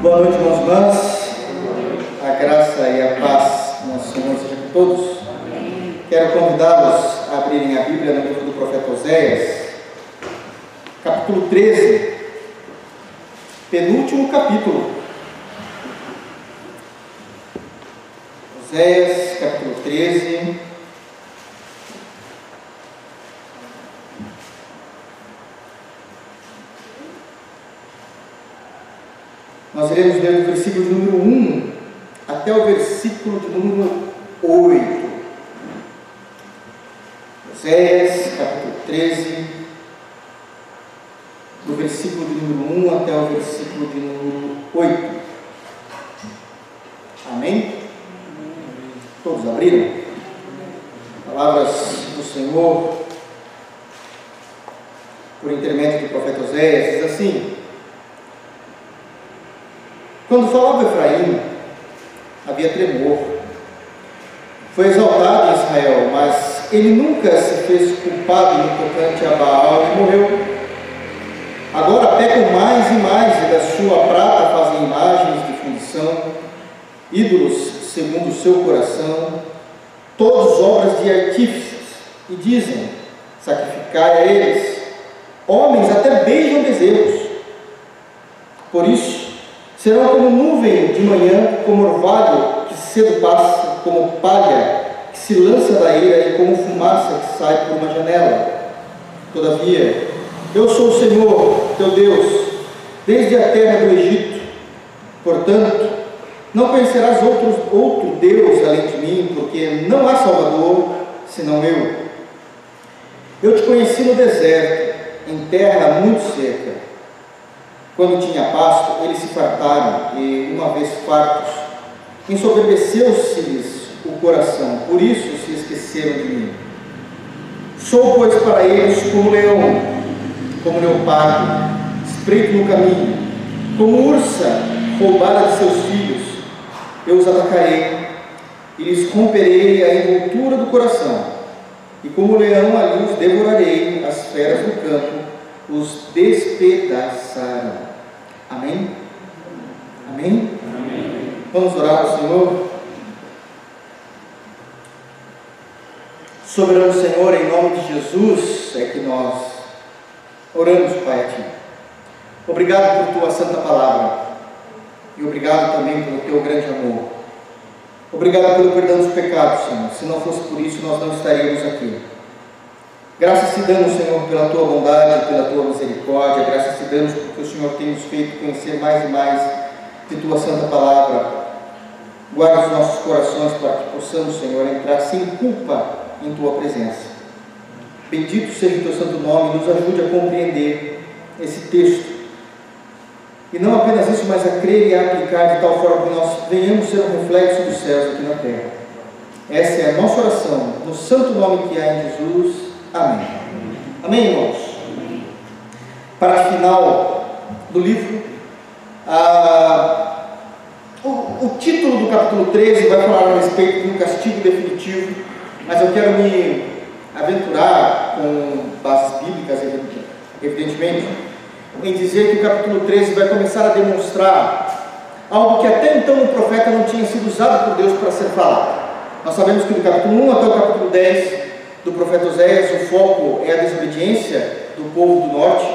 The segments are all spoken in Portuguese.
Boa noite, irmãos e irmãs. A graça e a paz do Senhor seja com todos. Quero convidá-los a abrirem a Bíblia no livro do profeta Oséias, capítulo 13, penúltimo capítulo. Oséias, capítulo 13. Nós iremos ler do versículo de número 1 até o versículo de número 8. Oséias, capítulo 13, do versículo de número 1 até o versículo de número 8. Amém? Todos abriram? Palavras do Senhor, por intermédio do profeta Oséias, diz assim: Quando falava Efraim, havia tremor. Foi exaltado em Israel, mas ele nunca se fez culpado no tocante a Baal e morreu. Agora pecam mais e mais, e da sua prata fazem imagens de fundição, ídolos segundo o seu coração, todos obras de artífices, e dizem: sacrificai a eles. Homens até beijam bezerros. Por isso, serão como nuvem de manhã, como orvalho que cedo passa, como palha que se lança da ira e como fumaça que sai por uma janela. Todavia, eu sou o Senhor, teu Deus, desde a terra do Egito. Portanto, não conhecerás outros, outro Deus além de mim, porque não há Salvador senão eu. Eu te conheci no deserto, em terra muito seca. Quando tinha pasto, eles se fartaram, e uma vez fartos, ensoberbeceu-se-lhes o coração, por isso se esqueceram de mim. Sou, pois, para eles como leão, como leopardo, espreito no caminho, como ursa roubada de seus filhos eu os atacarei e lhes romperei a envoltura do coração, e como leão ali os devorarei, as feras do campo os despedaçarão. Amém? Amém? Amém. Vamos orar ao Senhor? Soberano Senhor, em nome de Jesus é que nós oramos, Pai, a Ti. Obrigado por Tua santa palavra. E obrigado também pelo teu grande amor. Obrigado pelo perdão dos pecados, Senhor. Se não fosse por isso, nós não estaríamos aqui. Graças te damos, Senhor, pela tua bondade, pela tua misericórdia. Graças te damos porque o Senhor tem nos feito conhecer mais e mais de tua santa palavra. Guarda os nossos corações para que possamos, Senhor, entrar sem culpa em tua presença. Bendito seja o teu santo nome, nos ajude a compreender esse texto e não apenas isso, mas a crer e a aplicar de tal forma que nós venhamos ser um reflexo dos céus aqui na terra. Essa é a nossa oração, no santo nome que há em Jesus. Amém. Amém, irmãos? Para o final do livro, o, o título do capítulo 13 vai falar a respeito um castigo definitivo, mas eu quero me aventurar com bases bíblicas, evidentemente em dizer que o capítulo 13 vai começar a demonstrar algo que até então o profeta não tinha sido usado por Deus para ser falado. Nós sabemos que do capítulo 1 até o capítulo 10 do profeta Oséias, o foco é a desobediência do povo do norte.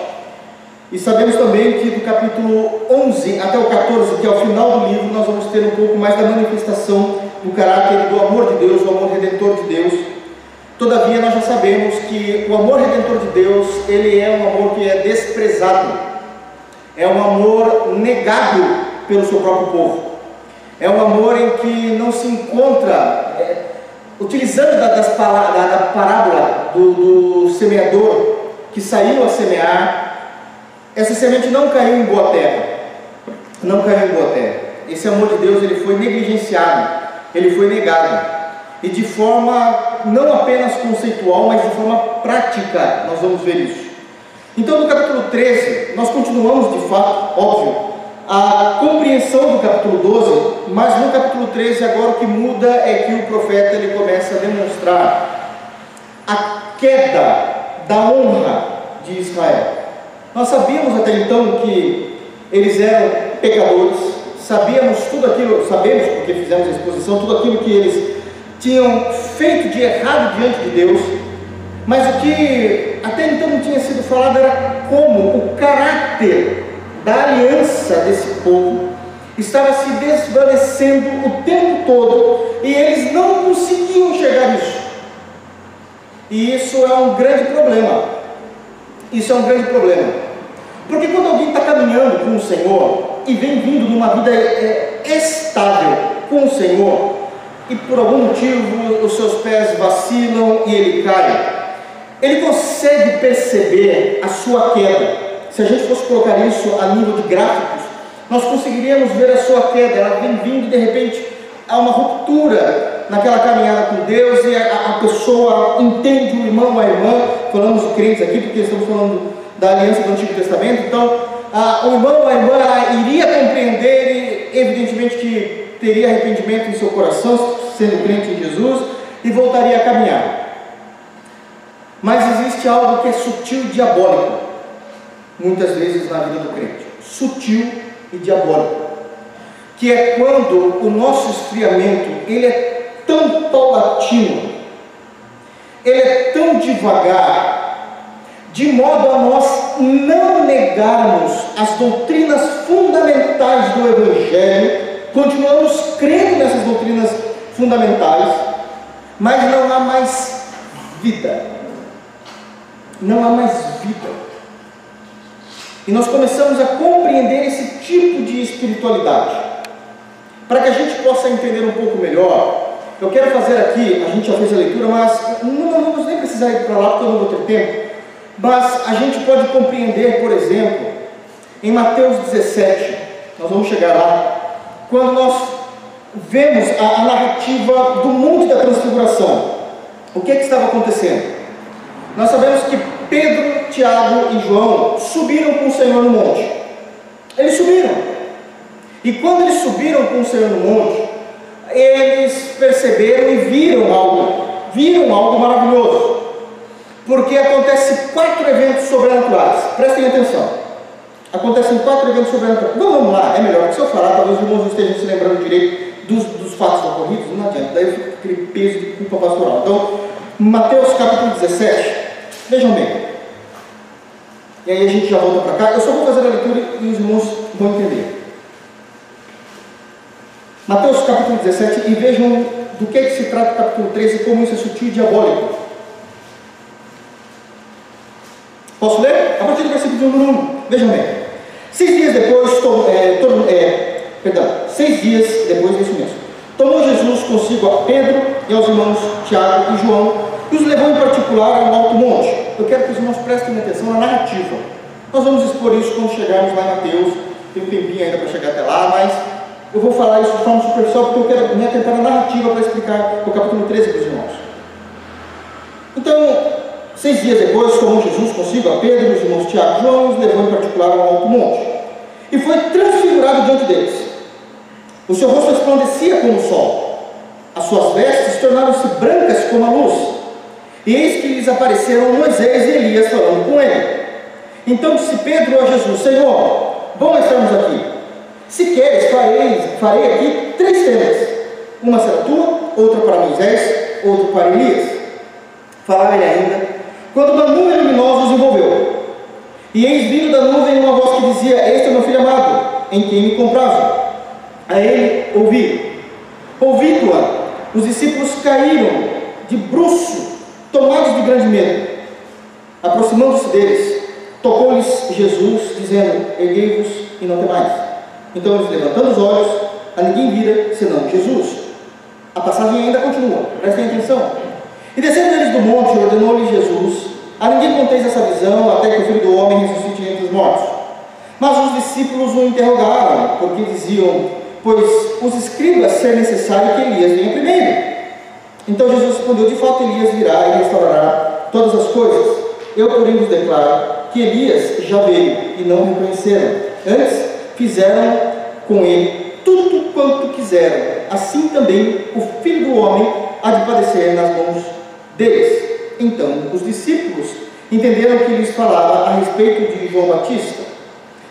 E sabemos também que do capítulo 11 até o 14, que é o final do livro, nós vamos ter um pouco mais da manifestação do caráter do amor de Deus, o amor redentor de Deus, Todavia, nós já sabemos que o amor redentor de Deus, ele é um amor que é desprezado, é um amor negado pelo seu próprio povo, é um amor em que não se encontra, é, utilizando da, das da, da parábola do, do semeador que saiu a semear, essa semente não caiu em boa terra, não caiu em boa terra. Esse amor de Deus ele foi negligenciado, ele foi negado e de forma não apenas conceitual, mas de forma prática, nós vamos ver isso. Então, no capítulo 13, nós continuamos de fato, óbvio, a compreensão do capítulo 12, mas no capítulo 13 agora o que muda é que o profeta ele começa a demonstrar a queda da honra de Israel. Nós sabíamos até então que eles eram pecadores, sabíamos tudo aquilo, sabemos porque fizemos a exposição, tudo aquilo que eles tinham feito de errado diante de Deus, mas o que até então não tinha sido falado era como o caráter da aliança desse povo estava se desvanecendo o tempo todo e eles não conseguiam enxergar isso. E isso é um grande problema. Isso é um grande problema. Porque quando alguém está caminhando com o Senhor e vem vindo numa vida é, estável com o Senhor, e por algum motivo os seus pés vacilam e ele cai, ele consegue perceber a sua queda. Se a gente fosse colocar isso a nível de gráficos, nós conseguiríamos ver a sua queda, ela vem vindo de repente há uma ruptura naquela caminhada com Deus e a, a pessoa entende o irmão a irmã, falamos de crentes aqui porque estamos falando da aliança do Antigo Testamento, então a, o irmão a irmã iria compreender e evidentemente que teria arrependimento em seu coração, sendo crente em Jesus, e voltaria a caminhar. Mas existe algo que é sutil e diabólico, muitas vezes na vida do crente. Sutil e diabólico. Que é quando o nosso esfriamento ele é tão paulatino, ele é tão devagar, de modo a nós não negarmos as doutrinas fundamentais do Evangelho, continuamos crendo nessas doutrinas fundamentais, mas não há mais vida não há mais vida. E nós começamos a compreender esse tipo de espiritualidade. Para que a gente possa entender um pouco melhor, eu quero fazer aqui, a gente já fez a leitura, mas não, vamos nem precisar ir para lá porque eu não vou ter tempo. Mas a gente pode compreender, por exemplo, em Mateus 17, nós vamos chegar lá, quando nós vemos a, a narrativa do Monte da Transfiguração. O que, é que estava acontecendo? Nós sabemos que Pedro, Tiago e João subiram com o Senhor no monte. Eles subiram. E quando eles subiram com o Senhor no monte, eles perceberam e viram algo, viram algo maravilhoso. Porque acontece quatro eventos sobrenaturais. Prestem atenção. Acontecem quatro eventos sobrenaturais. Então vamos lá, é melhor que se eu falar, talvez os irmãos não estejam se lembrando direito dos, dos fatos ocorridos, não adianta, daí fica aquele peso de culpa pastoral. Então, Mateus capítulo 17, Vejam bem. E aí a gente já volta para cá. Eu só vou fazer a leitura e os irmãos vão entender. Mateus capítulo 17 e vejam do que, é que se trata o capítulo 13 e como isso é sutil e diabólico. Posso ler? A partir do versículo número 1. Vejam bem. Seis dias depois, to, é, to, é, perdão, seis dias depois, isso mesmo. Tomou Jesus consigo a Pedro e aos irmãos Tiago e João e os levou em particular ao alto monte. Eu quero que os irmãos prestem atenção na narrativa. Nós vamos expor isso quando chegarmos lá em Mateus. Tem um tempinho ainda para chegar até lá, mas eu vou falar isso de forma superficial porque eu quero me atentar na narrativa para explicar o capítulo 13 para os irmãos. Então, seis dias depois, tomou Jesus consigo a Pedro, os irmãos Tiago e João, os levou em particular ao alto monte. E foi transfigurado diante deles. O seu rosto resplandecia como o sol. As suas vestes tornaram-se brancas como a luz. Eis que lhes apareceram Moisés e Elias falando com ele. Então disse Pedro a Jesus: Senhor, bom estarmos aqui. Se queres, farei, farei aqui três tendas: uma será tua, outra para Moisés, outra para Elias. Falava ele ainda, quando uma nuvem luminosa os envolveu. E eis vindo da nuvem uma voz que dizia: Este é meu filho amado, em quem me comprava. A ele ouvi. Ouvindo-a, os discípulos caíram de bruço tomados de grande medo, aproximando-se deles, tocou-lhes Jesus, dizendo: Erguei-vos e não temais. Então eles, levantando os olhos, a ninguém vira senão Jesus. A passagem ainda continua, prestem atenção. E descendo eles do monte, ordenou-lhes Jesus: A ninguém conteis essa visão, até que o filho do homem ressuscite entre os mortos. Mas os discípulos o interrogaram, porque diziam: Pois os escribas ser necessário que Elias venha primeiro. Então Jesus respondeu: De fato, Elias virá e restaurará todas as coisas. Eu, porém, vos declaro que Elias já veio e não reconheceram. Antes, fizeram com ele tudo quanto quiseram. Assim também o filho do homem há de padecer nas mãos deles. Então, os discípulos entenderam que lhes falava a respeito de João Batista.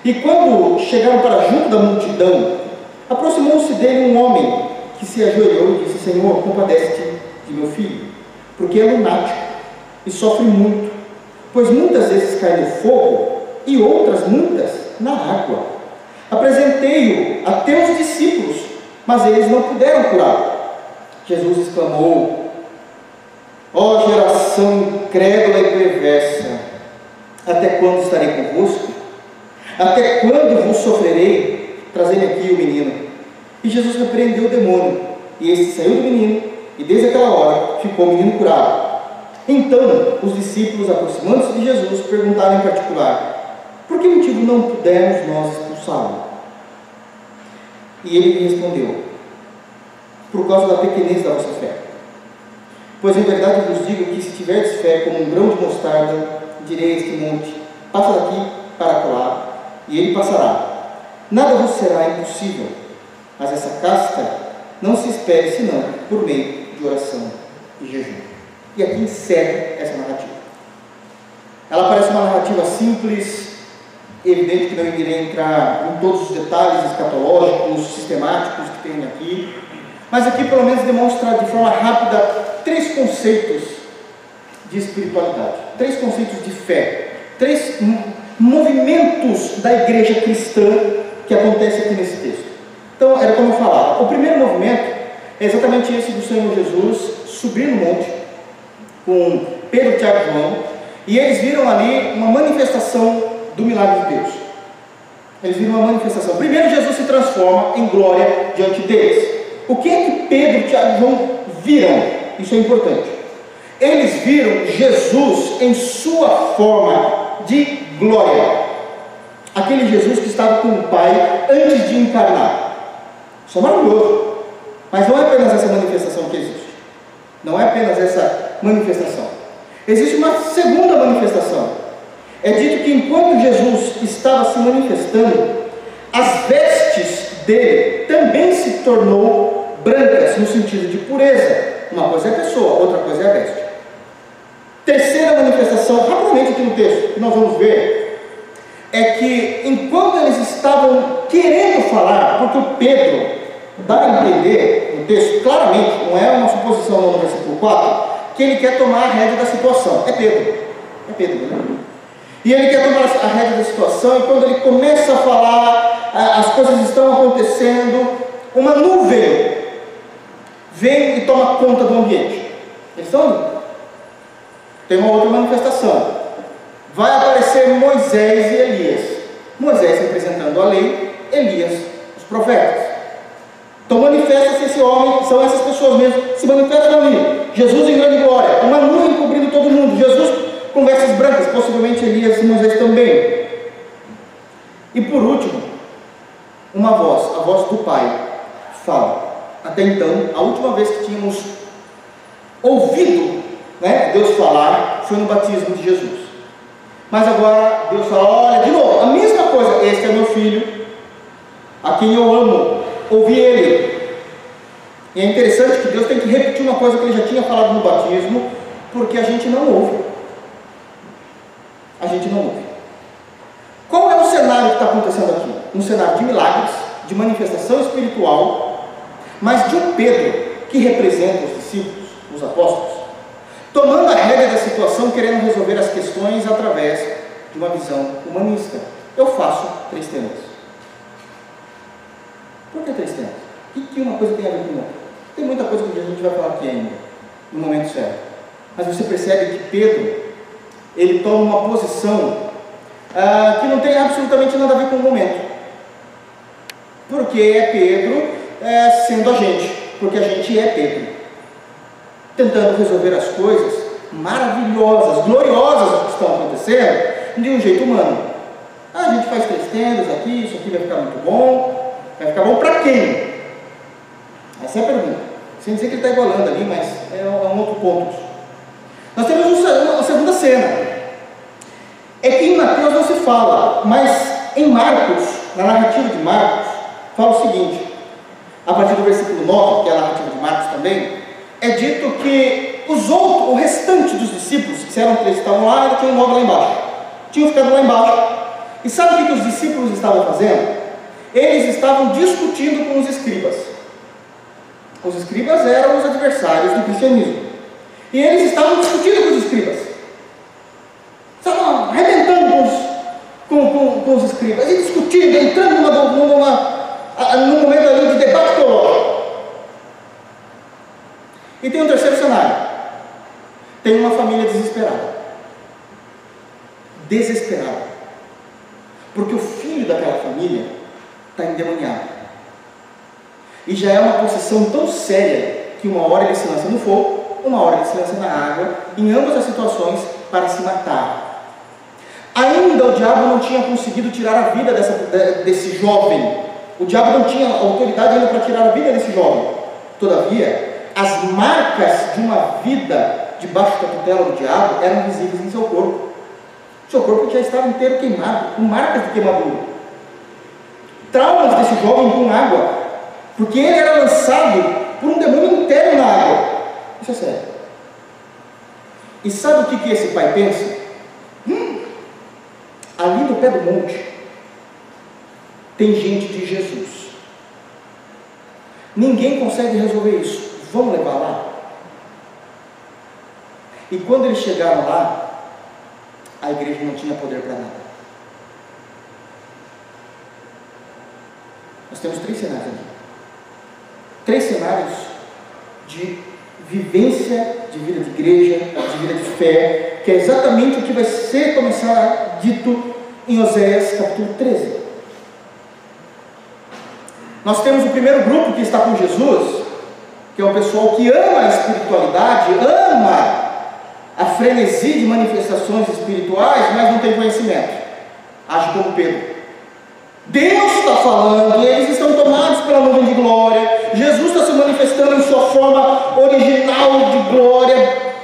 E quando chegaram para junto da multidão, Aproximou-se dele um homem que se ajoelhou e disse: Senhor, compadece-te de meu filho, porque é lunático e sofre muito, pois muitas vezes cai no fogo e outras muitas na água. Apresentei-o a teus discípulos, mas eles não puderam curar. Jesus exclamou: Ó oh, geração incrédula e perversa, até quando estarei convosco? Até quando vos sofrerei? Trazendo aqui o menino. E Jesus repreendeu o demônio, e este saiu do menino, e desde aquela hora ficou o menino curado. Então, os discípulos, aproximando-se de Jesus, perguntaram em particular: Por que motivo não pudemos nós expulsá-lo? E ele respondeu: Por causa da pequenez da vossa fé. Pois em verdade vos digo que se tiverdes fé como um grão de mostarda, direi este monte: Passa daqui para colar, e ele passará. Nada vos será impossível. Mas essa casta não se espere senão por meio oração e jejum. E aqui encerra essa narrativa. Ela parece uma narrativa simples, evidente que não irei entrar em todos os detalhes escatológicos, sistemáticos que tem aqui, mas aqui pelo menos demonstra de forma rápida três conceitos de espiritualidade, três conceitos de fé, três movimentos da igreja cristã que acontece aqui nesse texto. Então, era como eu falava, o primeiro movimento é exatamente esse do Senhor Jesus subir no monte com Pedro, Tiago e João, e eles viram ali uma manifestação do milagre de Deus. Eles viram uma manifestação. Primeiro, Jesus se transforma em glória diante deles. O que é que Pedro, Tiago e João viram? Isso é importante. Eles viram Jesus em sua forma de glória. Aquele Jesus que estava com o Pai antes de encarnar. Isso é maravilhoso. Mas não é apenas essa manifestação que existe. Não é apenas essa manifestação. Existe uma segunda manifestação. É dito que enquanto Jesus estava se manifestando, as vestes dele também se tornou brancas no sentido de pureza. Uma coisa é a pessoa, outra coisa é a veste. Terceira manifestação, rapidamente aqui no texto, que nós vamos ver, é que enquanto eles estavam querendo falar, porque o Pedro dá a entender no texto, claramente, não é uma suposição no versículo 4, que ele quer tomar a rédea da situação. É Pedro. É Pedro, né? E ele quer tomar a rédea da situação, e quando ele começa a falar, as coisas estão acontecendo, uma nuvem vem e toma conta do ambiente. Eles estão. Tem uma outra manifestação. Vai aparecer Moisés e Elias. Moisés representando a lei, Elias, os profetas. Então manifesta-se esse homem, são essas pessoas mesmo, se manifestam ali. Jesus em grande glória, uma nuvem cobrindo todo mundo. Jesus com vestes brancas, possivelmente Elias e Moisés também. E por último, uma voz, a voz do Pai, fala. Até então, a última vez que tínhamos ouvido né, Deus falar foi no batismo de Jesus. Mas agora Deus fala: olha, de novo, a mesma coisa, este é meu filho, a quem eu amo, ouvi ele. E é interessante que Deus tem que repetir uma coisa que ele já tinha falado no batismo, porque a gente não ouve. A gente não ouve. Qual é o cenário que está acontecendo aqui? Um cenário de milagres, de manifestação espiritual, mas de um Pedro que representa os discípulos, os apóstolos, tomando a rédea da situação, querendo resolver as questões através de uma visão humanista. Eu faço três temas. Por que três temas? O que uma coisa tem a ver com outra? Tem muita coisa que a gente vai falar aqui ainda, no momento certo. Mas você percebe que Pedro, ele toma uma posição ah, que não tem absolutamente nada a ver com o momento. Porque é Pedro é, sendo a gente, porque a gente é Pedro tentando resolver as coisas maravilhosas, gloriosas que estão acontecendo, de um jeito humano. Ah, a gente faz três tendas aqui, isso aqui vai ficar muito bom. Vai ficar bom para quem? Essa é a pergunta. Sem dizer que ele está igualando ali, mas é um outro ponto. Nós temos uma segunda cena. É que em Mateus não se fala, mas em Marcos, na narrativa de Marcos, fala o seguinte, a partir do versículo 9, que é a narrativa de Marcos também, é dito que os outros, o restante dos discípulos, que eram três estavam lá, ainda tinham nove lá embaixo. Tinham ficado lá embaixo. E sabe o que os discípulos estavam fazendo? Eles estavam discutindo com os escribas. Os escribas eram os adversários do cristianismo. E eles estavam discutindo com os escribas. Estavam arrebentando com os, com, com, com os escribas, e discutindo, entrando numa, numa, num momento ali de debate teológico. E tem um terceiro cenário. Tem uma família desesperada. Desesperada. Porque o filho daquela família está endemoniado. E já é uma possessão tão séria que uma hora ele se lança no fogo, uma hora ele se lança na água, em ambas as situações, para se matar. Ainda o diabo não tinha conseguido tirar a vida dessa, desse jovem. O diabo não tinha autoridade ainda para tirar a vida desse jovem. Todavia, as marcas de uma vida debaixo da tutela do diabo eram visíveis em seu corpo. Seu corpo já estava inteiro queimado, com marcas de queimadura. Traumas desse jovem com água, porque ele era lançado por um demônio interno na água. Isso é sério. E sabe o que, que esse pai pensa? Hum, ali no pé do monte tem gente de Jesus. Ninguém consegue resolver isso. Vamos levar lá? E quando eles chegaram lá, a igreja não tinha poder para nada. Nós temos três cenários aqui. Três cenários de vivência de vida de igreja, de vida de fé, que é exatamente o que vai ser começar dito em Oséias capítulo 13. Nós temos o primeiro grupo que está com Jesus, que é o pessoal que ama a espiritualidade, ama a frenesi de manifestações espirituais, mas não tem conhecimento. Age como Pedro. Deus está falando, eles estão tomados pela nuvem de glória. Jesus está se manifestando em sua forma original de glória.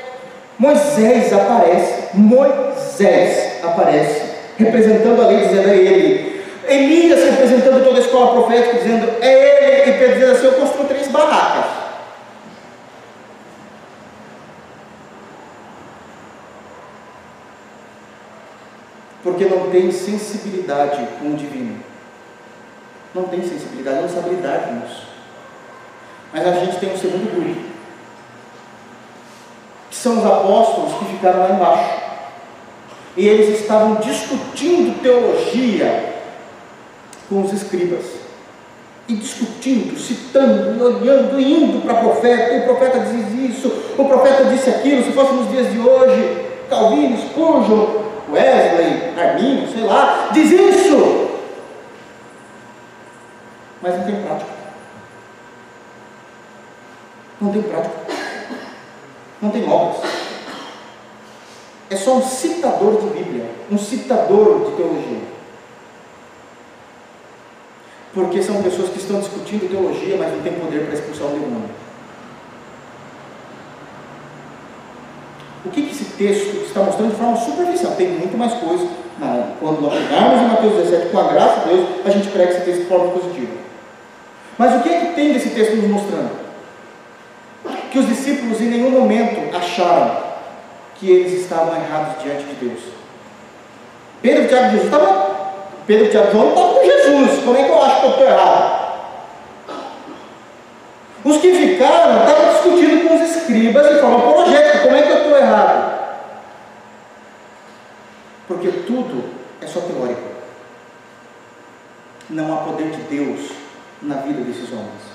Moisés aparece, Moisés aparece, representando a lei, dizendo é ele. Elias representando toda a escola profética, dizendo é ele. E Pedro dizendo assim: Eu construo três barracas. porque não tem sensibilidade com o divino. Não tem sensibilidade, não sabe lidar com isso. Mas a gente tem um segundo grupo, que são os apóstolos que ficaram lá embaixo. E eles estavam discutindo teologia com os escribas. E discutindo, citando, olhando, indo para o profeta. O profeta diz isso, o profeta disse aquilo. Se fosse nos dias de hoje, Calvino, Spurgeon, Wesley, Arminio, sei lá, diz isso. Mas não tem prática. Não tem prática. Não tem obras. É só um citador de Bíblia, um citador de teologia. Porque são pessoas que estão discutindo teologia, mas não têm poder para expulsar o demônio. O que, que esse texto está mostrando de forma superficial? Tem muito mais coisa. Quando nós chegarmos em Mateus 17, com a graça de Deus, a gente prega esse texto de forma positiva. Mas o que é que tem desse texto nos mostrando? Que os discípulos em nenhum momento acharam que eles estavam errados diante de Deus. Pedro, Tiago e Jesus estavam. Pedro, Tiago e João estavam com Jesus. Como é que eu acho que eu estou errado? Os que ficaram estavam discutindo com os escribas de forma apologética: como é que eu estou errado? Porque tudo é só teórico. Não há poder de Deus na vida desses homens.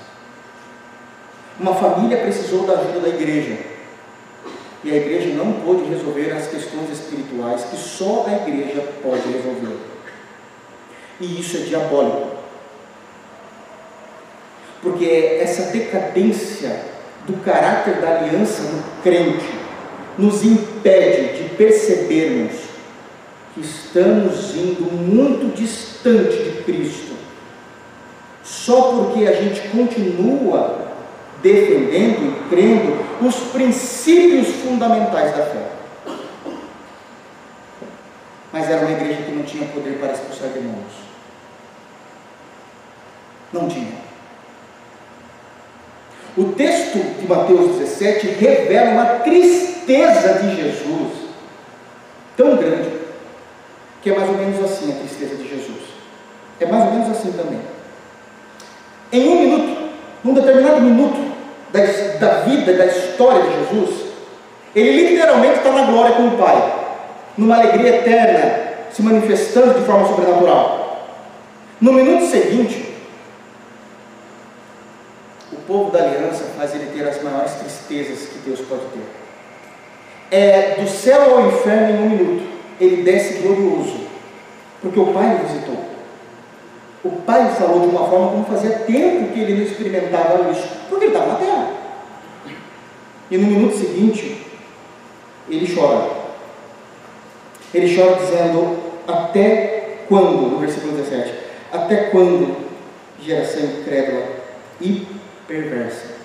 Uma família precisou da ajuda da igreja. E a igreja não pôde resolver as questões espirituais que só a igreja pode resolver. E isso é diabólico. Porque essa decadência do caráter da aliança no crente nos impede de percebermos que estamos indo muito distante de Cristo, só porque a gente continua defendendo e crendo os princípios fundamentais da fé. Mas era uma igreja que não tinha poder para expulsar demônios. Não tinha. O texto de Mateus 17 revela uma tristeza de Jesus tão grande que é mais ou menos assim a tristeza de Jesus. É mais ou menos assim também. Em um minuto, num determinado minuto da, da vida, da história de Jesus, ele literalmente está na glória com o Pai, numa alegria eterna, se manifestando de forma sobrenatural. No minuto seguinte, o povo da aliança faz ele ter as maiores tristezas que Deus pode ter. É do céu ao inferno em um minuto, ele desce glorioso, porque o Pai o visitou. O Pai falou de uma forma como fazia tempo que ele não experimentava isso, porque ele estava na terra. E no minuto seguinte, ele chora. Ele chora dizendo: Até quando? No versículo 17: Até quando, geração incrédula e perversa?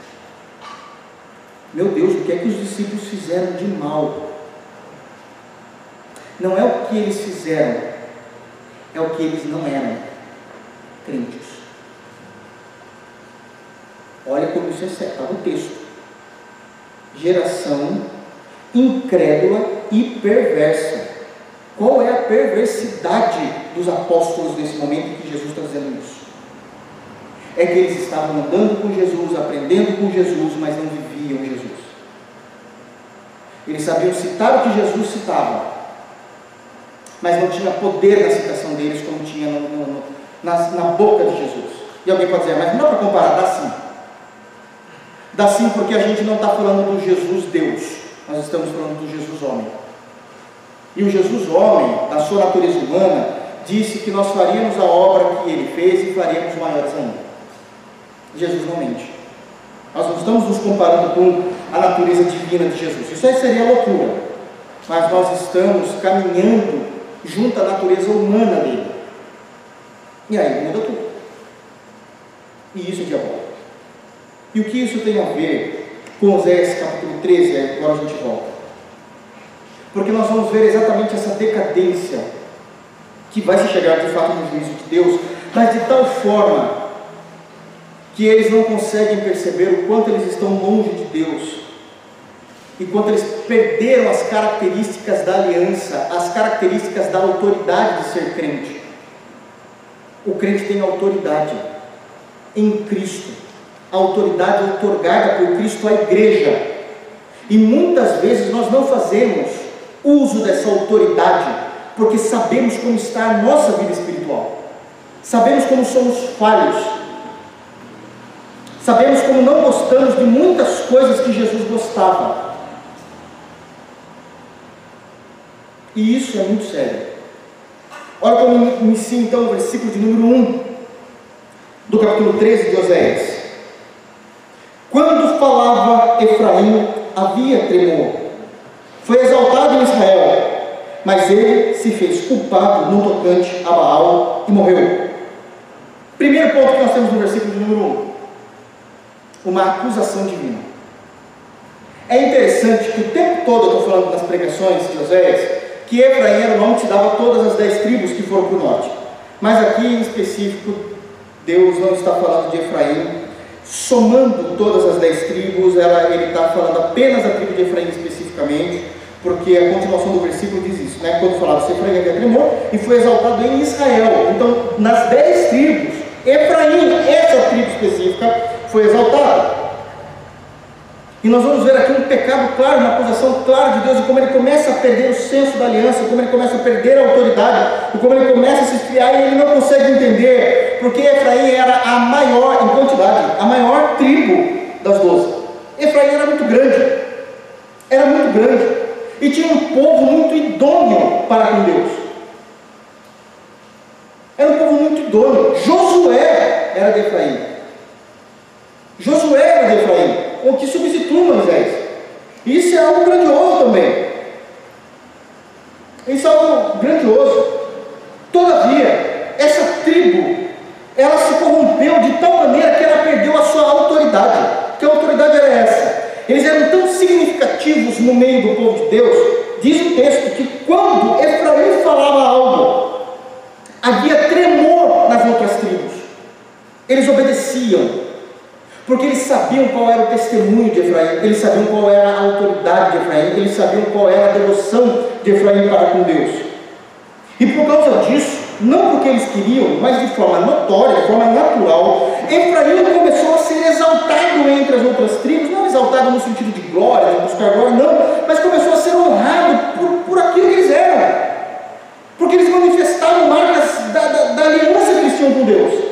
Meu Deus, o que é que os discípulos fizeram de mal? Não é o que eles fizeram, é o que eles não eram crentes. Certo, está no texto. Geração incrédula e perversa. Qual é a perversidade dos apóstolos nesse momento que Jesus está dizendo isso? É que eles estavam andando com Jesus, aprendendo com Jesus, mas não viviam Jesus. Eles sabiam citar o que Jesus citava, mas não tinha poder na citação deles como tinha no, no, na, na boca de Jesus. E alguém pode dizer, mas não dá para comparar, dá sim. Dá sim porque a gente não está falando do Jesus Deus nós estamos falando do Jesus homem. E o Jesus homem, na sua natureza humana, disse que nós faríamos a obra que ele fez e faríamos maiores ainda. Jesus não mente. Nós não estamos nos comparando com a natureza divina de Jesus. Isso aí seria loucura. Mas nós estamos caminhando junto à natureza humana dele. E aí muda tudo. E isso é diabólico. E o que isso tem a ver com Oséias capítulo 13, agora a gente volta. Porque nós vamos ver exatamente essa decadência que vai se chegar de fato no juízo de Deus, mas de tal forma que eles não conseguem perceber o quanto eles estão longe de Deus, e quanto eles perderam as características da aliança, as características da autoridade de ser crente. O crente tem autoridade em Cristo a autoridade otorgada por Cristo à igreja. E muitas vezes nós não fazemos uso dessa autoridade, porque sabemos como está a nossa vida espiritual, sabemos como somos falhos, sabemos como não gostamos de muitas coisas que Jesus gostava. E isso é muito sério. Olha como inicia então o versículo de número 1 do capítulo 13 de Oséias. Falava Efraim, havia tremor. Foi exaltado em Israel, mas ele se fez culpado no tocante a Baal e morreu. Primeiro ponto que nós temos no versículo de número 1: uma acusação divina. É interessante que o tempo todo eu estou falando nas pregações de Oséias que Efraim era o nome que se dava a todas as dez tribos que foram para o norte. Mas aqui em específico, Deus não está falando de Efraim, somando todas as dez tribos, ela, ele está falando apenas da tribo de Efraim especificamente, porque a continuação do versículo diz isso, né? quando falava se Efraim havia tremor, e foi exaltado em Israel. Então, nas dez tribos, Efraim, essa tribo específica, foi exaltada. E nós vamos ver aqui um pecado claro, uma acusação clara de Deus, e como ele começa a perder o senso da aliança, como ele começa a perder a autoridade, e como ele começa a se esfriar e ele não consegue entender, porque Efraim era a maior, em quantidade, a maior tribo das doze. Efraim era muito grande, era muito grande, e tinha um povo muito idôneo para com Deus. Era um povo muito idôneo. Josué era de Efraim. Josué era de Efraim o que substitui Moisés. Isso é algo grandioso também. Isso é algo grandioso. Todavia, essa tribo, ela se corrompeu de tal maneira que ela perdeu a sua autoridade. Que autoridade era essa? Eles eram tão significativos no meio do povo de Deus, diz o texto que quando Efraim falava algo, havia tremor nas outras tribos. Eles obedeciam, porque eles sabiam qual era o testemunho de Efraim, eles sabiam qual era a autoridade de Efraim, eles sabiam qual era a devoção de Efraim para com Deus. E por causa disso, não porque eles queriam, mas de forma notória, de forma natural, Efraim começou a ser exaltado entre as outras tribos, não exaltado no sentido de glória, de buscar glória, não, mas começou a ser honrado por, por aquilo que eles eram, porque eles manifestavam marcas da, da, da aliança que eles tinham com Deus.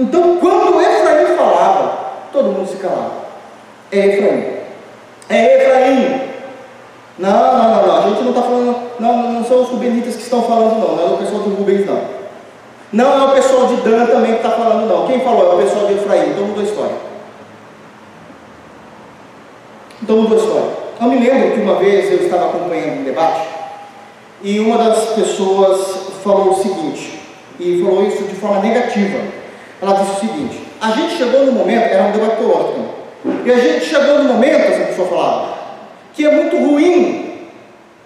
Então, quando Efraim falava, todo mundo se calava. É Efraim. É Efraim. Não, não, não, não. A gente não está falando. Não, não são os rubenitas que estão falando, não. Não é o pessoal de Rubens, não. Não é o pessoal de Dan também que está falando, não. Quem falou? É o pessoal de Efraim. Então mudou a história. Então mudou a história. Eu me lembro que uma vez eu estava acompanhando um debate e uma das pessoas falou o seguinte, e falou isso de forma negativa. Ela disse o seguinte: a gente chegou no momento, era um debate teológico, e a gente chegou no momento, essa pessoa falava, que é muito ruim,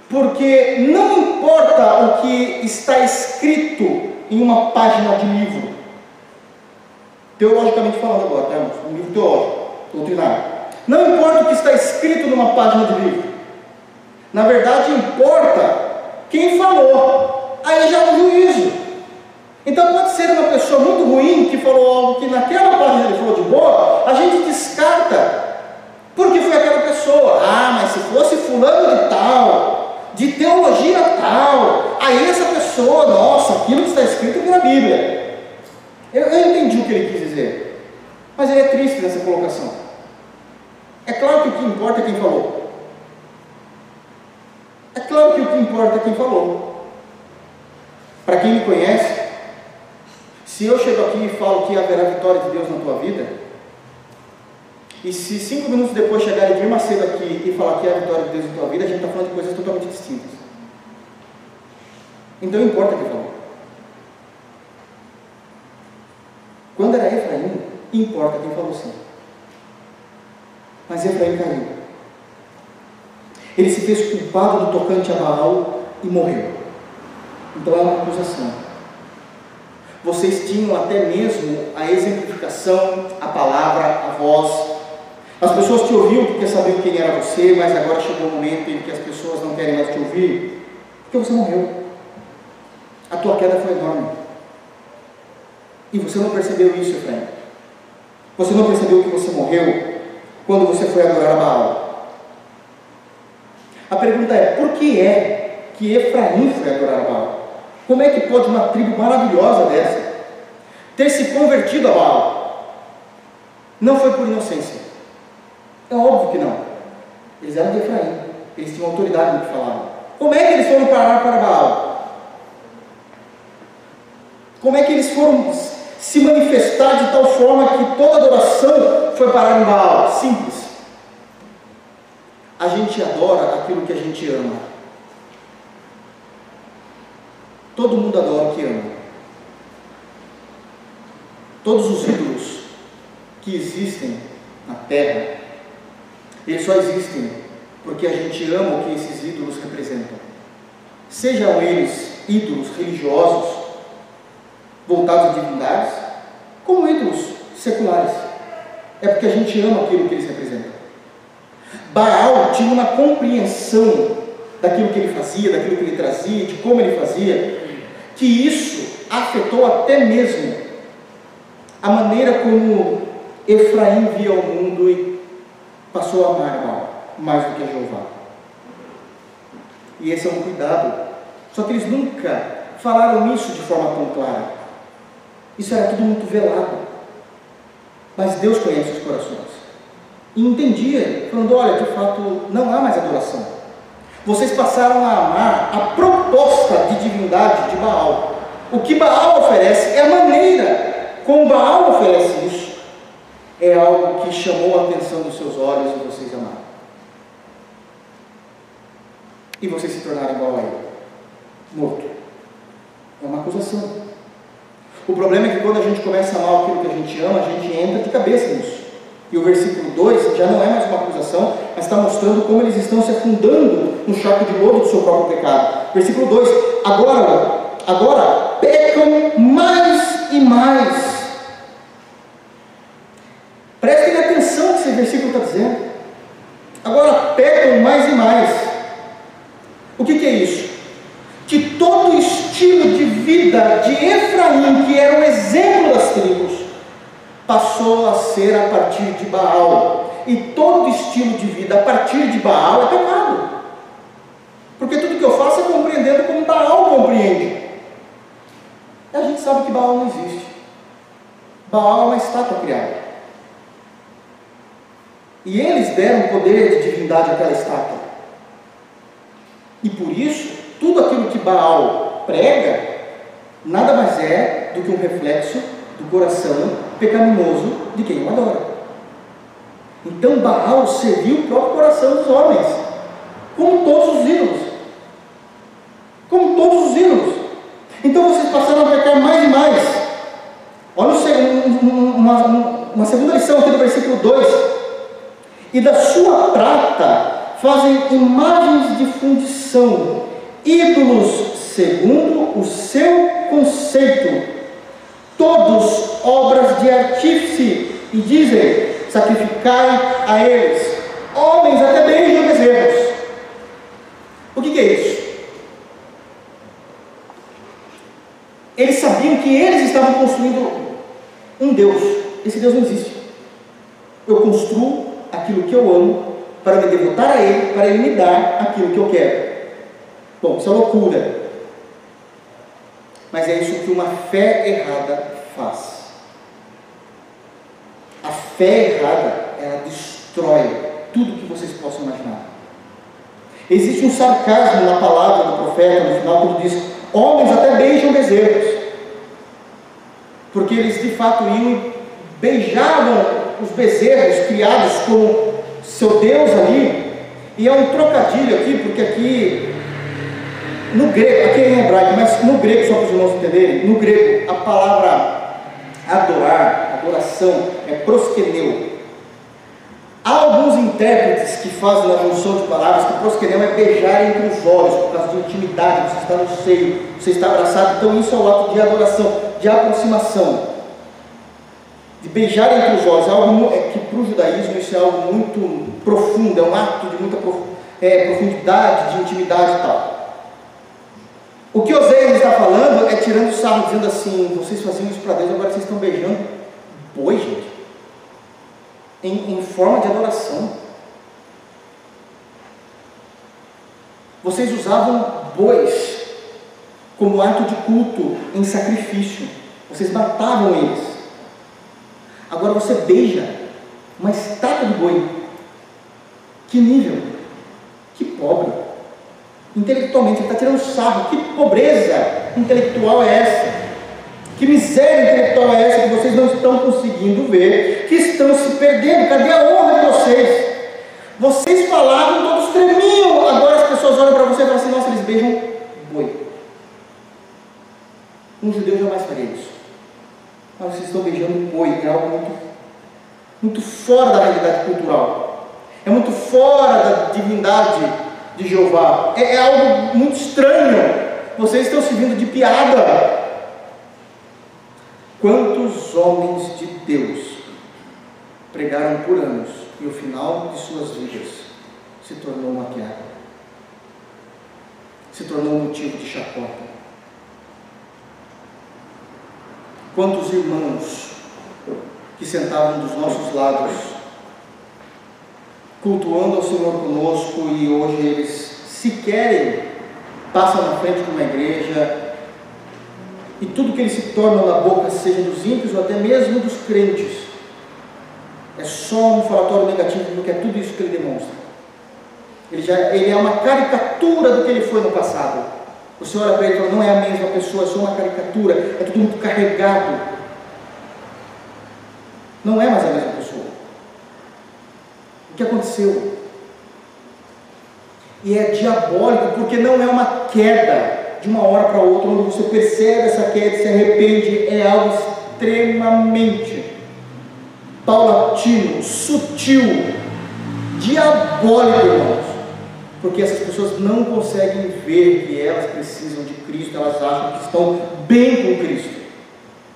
porque não importa o que está escrito em uma página de livro, teologicamente falando agora, tá, um livro teológico, doutrinário. Não importa o que está escrito numa página de livro, na verdade importa quem falou. Aí já é um juízo. Então pode ser uma pessoa muito ruim que falou algo que naquela página ele falou de boa, a gente descarta. Porque foi aquela pessoa. Ah, mas se fosse fulano de tal, de teologia tal, aí essa pessoa, nossa, aquilo que está escrito na Bíblia. Eu, eu entendi o que ele quis dizer. Mas ele é triste nessa colocação. É claro que o que importa é quem falou. É claro que o que importa é quem falou. Para quem me conhece, se eu chego aqui e falo que haverá vitória de Deus na tua vida, e se cinco minutos depois chegar Edir Macedo aqui e falar que há vitória de Deus na tua vida, a gente está falando de coisas totalmente distintas. Então importa quem falou. Quando era Efraim, importa quem falou sim. Mas Efraim caiu. Ele se fez culpado do tocante a Baal e morreu. Então é uma acusação. Vocês tinham até mesmo a exemplificação, a palavra, a voz. As pessoas te ouviam porque sabiam quem era você, mas agora chegou o momento em que as pessoas não querem mais te ouvir, porque você morreu. A tua queda foi enorme. E você não percebeu isso, Efraim. Você não percebeu que você morreu quando você foi adorar a Baal. A pergunta é: por que é que Efraim foi adorar Baal? Como é que pode uma tribo maravilhosa dessa ter se convertido a Baal? Não foi por inocência. É óbvio que não. Eles eram de Efraim. Eles tinham autoridade no que falavam. Como é que eles foram parar para Baal? Como é que eles foram se manifestar de tal forma que toda adoração foi parar em Baal? Simples a gente adora aquilo que a gente ama. Todo mundo adora o que ama. Todos os ídolos que existem na terra, eles só existem porque a gente ama o que esses ídolos representam. Sejam eles ídolos religiosos, voltados a divindades, como ídolos seculares. É porque a gente ama aquilo que eles representam. Baal tinha uma compreensão daquilo que ele fazia, daquilo que ele trazia, de como ele fazia, que isso afetou até mesmo a maneira como Efraim via o mundo e passou a amar Baal mais do que Jeová. E esse é um cuidado. Só que eles nunca falaram isso de forma tão clara. Isso era tudo muito velado. Mas Deus conhece os corações e entendia, falando: olha, de fato não há mais adoração. Vocês passaram a amar a proposta de divindade de Baal. O que Baal oferece é a maneira como Baal oferece isso. É algo que chamou a atenção dos seus olhos e vocês amaram. E vocês se tornaram igual a ele, morto. É uma acusação. O problema é que quando a gente começa a amar aquilo que a gente ama, a gente entra de cabeça nisso. E o versículo 2 já não é mais uma acusação, mas está mostrando como eles estão se afundando no chaco de lodo do seu próprio pecado. Versículo 2: Agora, agora pecam mais e mais. Prestem atenção no que esse versículo está dizendo. Agora pecam mais e mais. O que, que é isso? Que todo vida de Efraim, que era o exemplo das tribos, passou a ser a partir de Baal. E todo estilo de vida a partir de Baal é pecado. Porque tudo que eu faço é compreendendo como Baal compreende. E a gente sabe que Baal não existe. Baal é uma estátua criada. E eles deram poder de divindade àquela estátua. E por isso, tudo aquilo que Baal prega, nada mais é do que um reflexo do coração pecaminoso de quem o adora. Então Baal serviu o próprio coração dos homens, como todos os ídolos. Como todos os ídolos. Então vocês passaram a pecar mais e mais. Olha uma, uma segunda lição aqui do versículo 2. E da sua prata fazem imagens de fundição, ídolos segundo o seu conceito, todos obras de artífice, e dizem: sacrificai a eles, homens até beijam bezerros. O que, que é isso? Eles sabiam que eles estavam construindo um Deus. Esse Deus não existe. Eu construo aquilo que eu amo para me devotar a Ele, para Ele me dar aquilo que eu quero. Bom, isso é loucura. Mas é isso que uma fé errada faz. A fé errada, ela destrói tudo que vocês possam imaginar. Existe um sarcasmo na palavra do profeta no final, quando diz: Homens até beijam bezerros. Porque eles de fato iam beijavam os bezerros criados como seu Deus ali. E é um trocadilho aqui, porque aqui no grego, aqui é em hebraico, mas no grego, só para os irmãos entenderem, no grego a palavra adorar, adoração, é proskeneu. Há alguns intérpretes que fazem a junção de palavras que proskeneu é beijar entre os olhos, por causa de intimidade, você está no seio, você está abraçado, então isso é o ato de adoração, de aproximação. De beijar entre os olhos, é algo é, que para o judaísmo isso é algo muito profundo, é um ato de muita é, profundidade, de intimidade e tal. O que Oséias está falando é tirando sarro, dizendo assim: vocês faziam isso para Deus, agora vocês estão beijando boi, gente, em, em forma de adoração. Vocês usavam bois como ato de culto, em sacrifício. Vocês matavam eles. Agora você beija uma estátua de boi. Que nível? Que pobre. Intelectualmente, ele está tirando sarro. Que pobreza intelectual é essa? Que miséria intelectual é essa que vocês não estão conseguindo ver? Que estão se perdendo? Cadê a honra de vocês? Vocês falavam, todos tremiam. Agora as pessoas olham para você e falam assim: nossa, eles beijam boi. Um judeu jamais faria isso. Mas vocês estão beijando boi, é algo muito, muito fora da realidade cultural. É muito fora da divindade de Jeová. É, é algo muito estranho. Vocês estão se vindo de piada. Quantos homens de Deus pregaram por anos e o final de suas vidas se tornou uma piada? Se tornou um motivo de chacota? Quantos irmãos que sentavam dos nossos lados cultuando ao Senhor conosco e hoje eles se querem passam na frente de uma igreja e tudo que eles se tornam na boca, seja dos ímpios ou até mesmo dos crentes, é só um falatório negativo, porque é tudo isso que ele demonstra. Ele, já, ele é uma caricatura do que ele foi no passado. Ele e fala, não é a mesma pessoa, é só uma caricatura, é tudo muito carregado. Não é mais a mesma pessoa. O que aconteceu? E é diabólico, porque não é uma queda de uma hora para outra, onde você percebe essa queda e se arrepende, é algo extremamente paulatino, sutil, diabólico, irmãos. Porque essas pessoas não conseguem ver que elas precisam de Cristo, elas acham que estão bem com Cristo.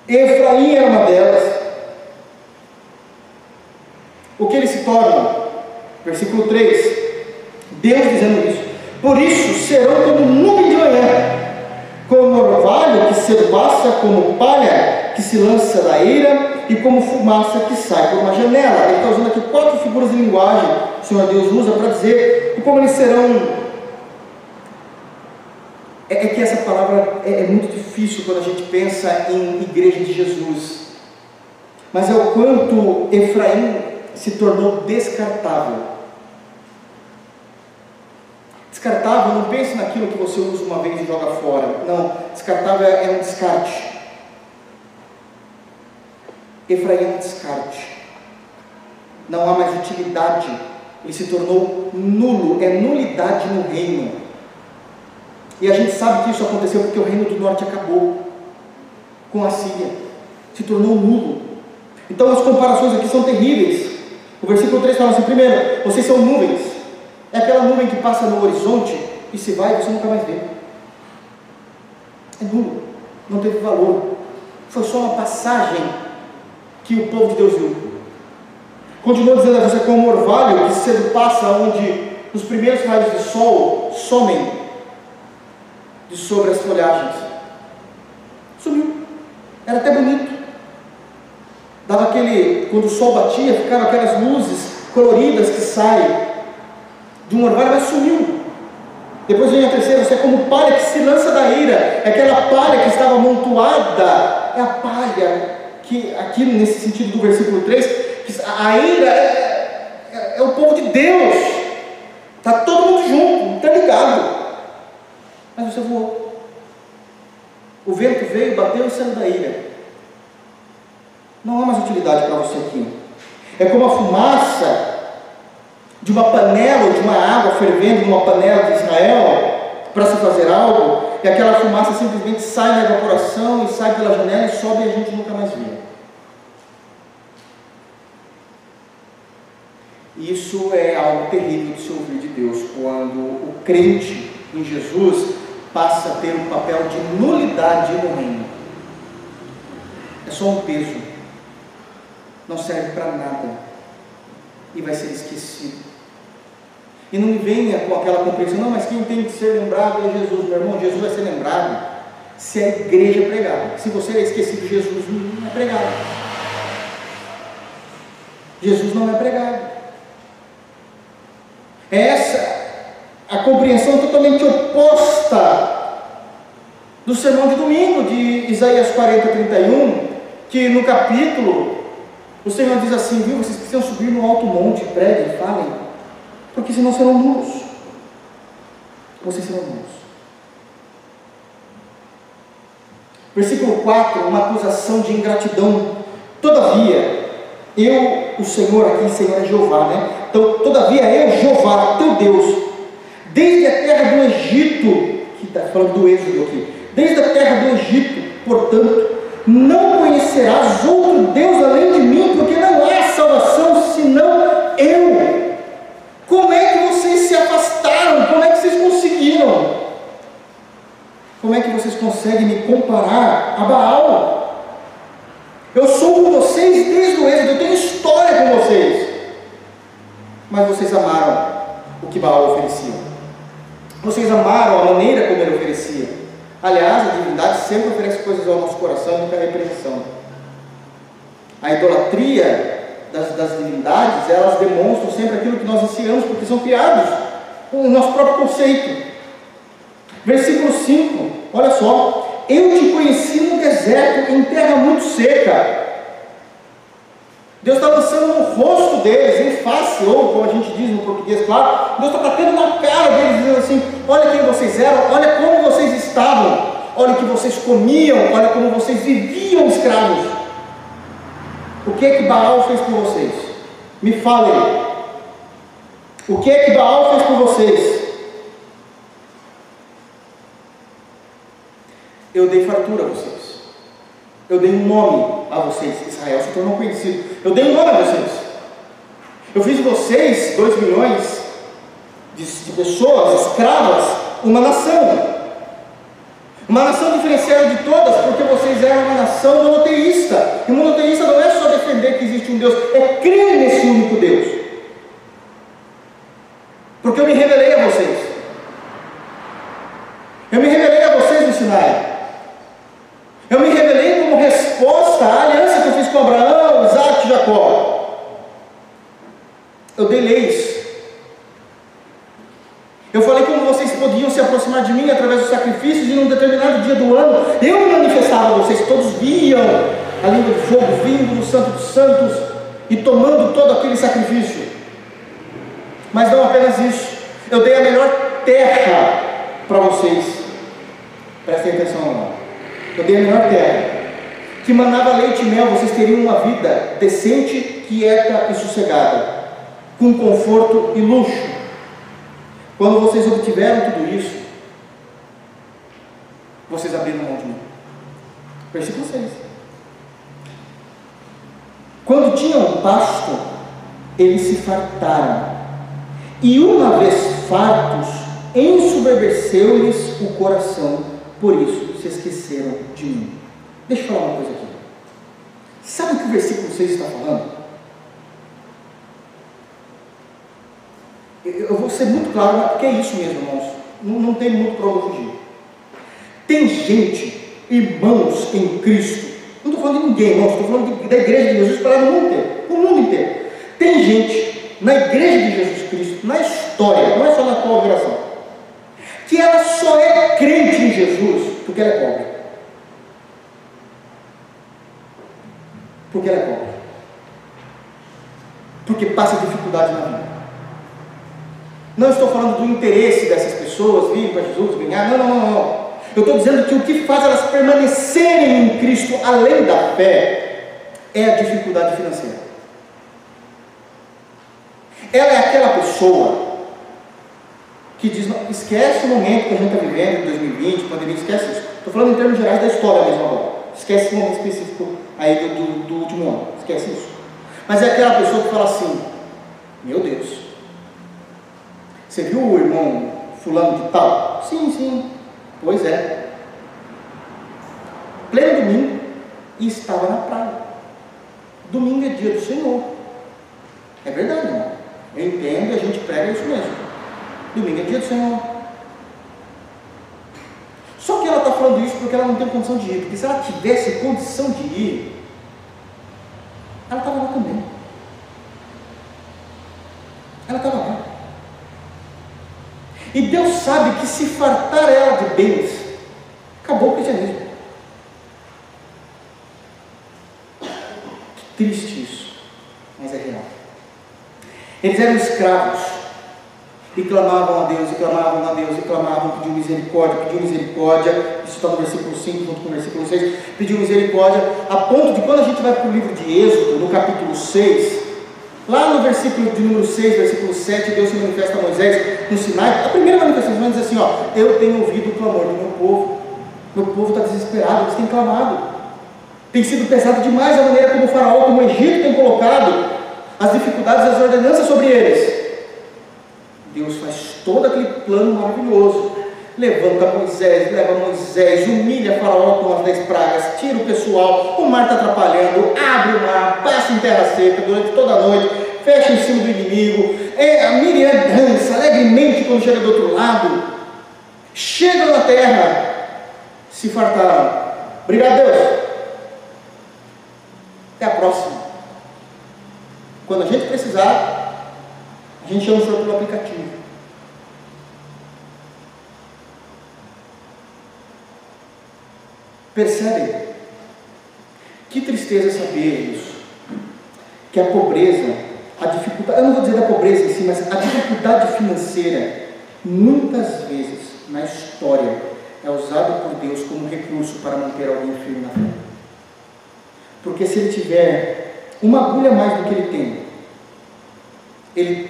Efraim era uma delas. O que eles se tornam? Versículo 3. Deus dizendo isso. Por isso serão como nuvem de manhã, como orvalho que cedo passa como palha que se lança da eira e como fumaça que sai por uma janela. Ele está usando aqui quatro figuras de linguagem que o Senhor Deus usa para dizer como eles serão. É, é que essa palavra é, é muito difícil quando a gente pensa em igreja de Jesus. Mas é o quanto Efraim se tornou descartável. Descartável, não pense naquilo que você usa uma vez e joga fora. Não, descartável é, um descarte. Efraim é um descarte. Não há mais utilidade. Ele se tornou nulo, é nulidade no reino. E a gente sabe que isso aconteceu porque o reino do norte acabou com a Síria. Se tornou nulo. Então as comparações aqui são terríveis. O versículo 3 fala assim: primeiro, vocês são nuvens. É aquela nuvem que passa no horizonte e se vai e você nunca mais vê. É nulo, não teve valor. Foi só uma passagem que o povo de Deus viu. Continua dizendo a você como um orvalho que cedo passa onde os primeiros raios de sol somem de sobre as folhagens. Sumiu. Era até bonito. Dava aquele, quando o sol batia, ficavam aquelas luzes coloridas que saem de um orvalho, mas sumiu. Depois vem a terceira, você é como palha que se lança da ira, é aquela palha que estava amontoada, é a palha que, aqui nesse sentido do versículo 3, a ira é, é, é o povo de Deus, está todo mundo junto, está ligado, mas você voou. O vento veio, bateu e saiu da ilha. Não há mais utilidade para você aqui. É como a fumaça de uma panela ou de uma água fervendo numa panela de Israel para se fazer algo, e aquela fumaça simplesmente sai na evaporação e sai pela janela e sobe e a gente nunca mais vê. Isso é algo terrível de se ouvir de Deus, quando o crente em Jesus passa a ter um papel de nulidade no reino. É só um peso, não serve para nada e vai ser esquecido. E não venha com aquela compreensão, não, mas quem tem que ser lembrado é Jesus, meu irmão. Jesus vai ser lembrado se a igreja pregar. Se você é esquecido, Jesus não é pregado. Jesus não é pregado. É essa a compreensão totalmente oposta do sermão de domingo de Isaías 40, 31, que no capítulo o Senhor diz assim, viu, vocês precisam subir no alto monte, preguem, falem porque senão serão nulos. Vocês serão nulos. Versículo 4, uma acusação de ingratidão. Todavia, eu, o Senhor aqui, Senhor é Jeová, né? Então, todavia eu, Jeová, teu Deus, desde a terra do Egito, que está falando do Êxodo aqui, desde a terra do Egito, portanto, não conhecerás outro Deus além de mim, porque não há salvação senão eu. Como é que vocês se afastaram? Como é que vocês conseguiram? Como é que vocês conseguem me comparar a Baal? Eu sou com vocês desde o êxodo, eu tenho história com vocês. Mas vocês amaram o que Baal oferecia. Vocês amaram a maneira como ele oferecia. Aliás, a divindade sempre oferece coisas ao nosso coração, nunca repreensão. A idolatria das, das divindades, elas demonstram sempre aquilo que nós ensinamos, porque são criados com o nosso próprio conceito. Versículo 5, olha só: Eu te conheci no deserto, em terra muito seca. Deus está lançando no rosto deles, em face, ou como a gente diz no português, claro, Deus está batendo na cara deles, dizendo assim: Olha quem vocês eram, olha como vocês estavam, olha o que vocês comiam, olha como vocês viviam escravos. O que é que Baal fez por vocês? Me falem. O que é que Baal fez por vocês? Eu dei fartura a vocês. Eu dei um nome a vocês. Israel se tornou conhecido. Eu dei um nome a vocês. Eu fiz de vocês, dois milhões de, de pessoas, escravas, uma nação. Uma nação diferenciada de todas, porque vocês eram uma nação monoteísta. E monoteísta não é só defender que existe um Deus, é crer nesse único Deus. Porque eu me revelei a vocês. Eu me revelei a vocês no Sinai. Eu me revelei como resposta à aliança que eu fiz com Abraão, Isaac e Jacó. Eu dei leis. Eu falei como vocês podiam se aproximar de mim através dos sacrifícios e num determinado dia do ano eu manifestava a vocês, todos viam a língua de fogo vindo do Santo dos Santos e tomando todo aquele sacrifício. Mas não apenas isso, eu dei a melhor terra para vocês. Prestem atenção, irmão. Eu dei a melhor terra. Que manava leite e mel, vocês teriam uma vida decente, quieta e sossegada, com conforto e luxo. Quando vocês obtiveram tudo isso, vocês abriram mão de mim. Versículo 6. Quando tinham pasto, eles se fartaram, e uma vez fartos, ensoberbeceu-lhes o coração, por isso se esqueceram de mim. Deixa eu falar uma coisa aqui. Sabe o que o versículo 6 está falando? Eu vou ser muito claro, porque é isso mesmo, irmãos. Não, não tem muito para fugir. Tem gente, irmãos em Cristo, não estou falando de ninguém, irmãos, estou falando da igreja de Jesus para o mundo inteiro. O mundo inteiro. Tem gente na igreja de Jesus Cristo, na história, não é só na congregação, que ela só é crente em Jesus porque ela é pobre. Porque ela é pobre. Porque passa dificuldade na vida. Não estou falando do interesse dessas pessoas virem para Jesus, ganhar. Não, não, não, não. Eu estou dizendo que o que faz elas permanecerem em Cristo além da fé é a dificuldade financeira. Ela é aquela pessoa que diz, esquece o momento que a gente está vivendo, 2020, pandemia, esquece isso. Estou falando em termos gerais da história mesmo agora. Esquece o momento específico aí do, do, do último ano. Esquece isso. Mas é aquela pessoa que fala assim, meu Deus, você viu o irmão fulano de tal? Sim, sim. Pois é. Pleno domingo e estava na praia. Domingo é dia do Senhor. É verdade, irmão. Eu entendo e a gente prega isso mesmo. Domingo é dia do Senhor. Só que ela está falando isso porque ela não tem condição de ir. Porque se ela tivesse condição de ir, ela estava lá também. Ela estava lá. E Deus sabe que se fartar ela de bens, acabou o cristianismo. Que triste isso, mas é real. Eles eram escravos e clamavam a Deus, e clamavam a Deus, e clamavam, pediam misericórdia, pediam misericórdia, isso está no versículo 5 junto com o versículo 6, pediu misericórdia, a ponto de quando a gente vai para o livro de Êxodo, no capítulo 6, lá no versículo de número 6, versículo 7, Deus se manifesta a Moisés no Sinai, a primeira manifestação vai dizer assim, ó, eu tenho ouvido o clamor do meu povo, meu povo está desesperado, eles têm clamado, tem sido pesado demais a maneira como o faraó, como o Egito tem colocado as dificuldades e as ordenanças sobre eles, Deus faz todo aquele plano maravilhoso. Levanta Moisés, leva Moisés, humilha Faraó com as dez pragas, tira o pessoal, o mar está atrapalhando, abre o mar, passa em terra seca durante toda a noite, fecha em cima do inimigo. É, a Miriam dança alegremente quando chega do outro lado. Chega na terra, se fartaram. Obrigado, Deus. Até a próxima. Quando a gente precisar, a gente chama o pelo aplicativo. Percebem? Que tristeza saber isso. Que a pobreza, a dificuldade, eu não vou dizer da pobreza em si, mas a dificuldade financeira, muitas vezes na história, é usada por Deus como recurso para manter alguém firme na fé. Porque se ele tiver uma agulha mais do que ele tem, ele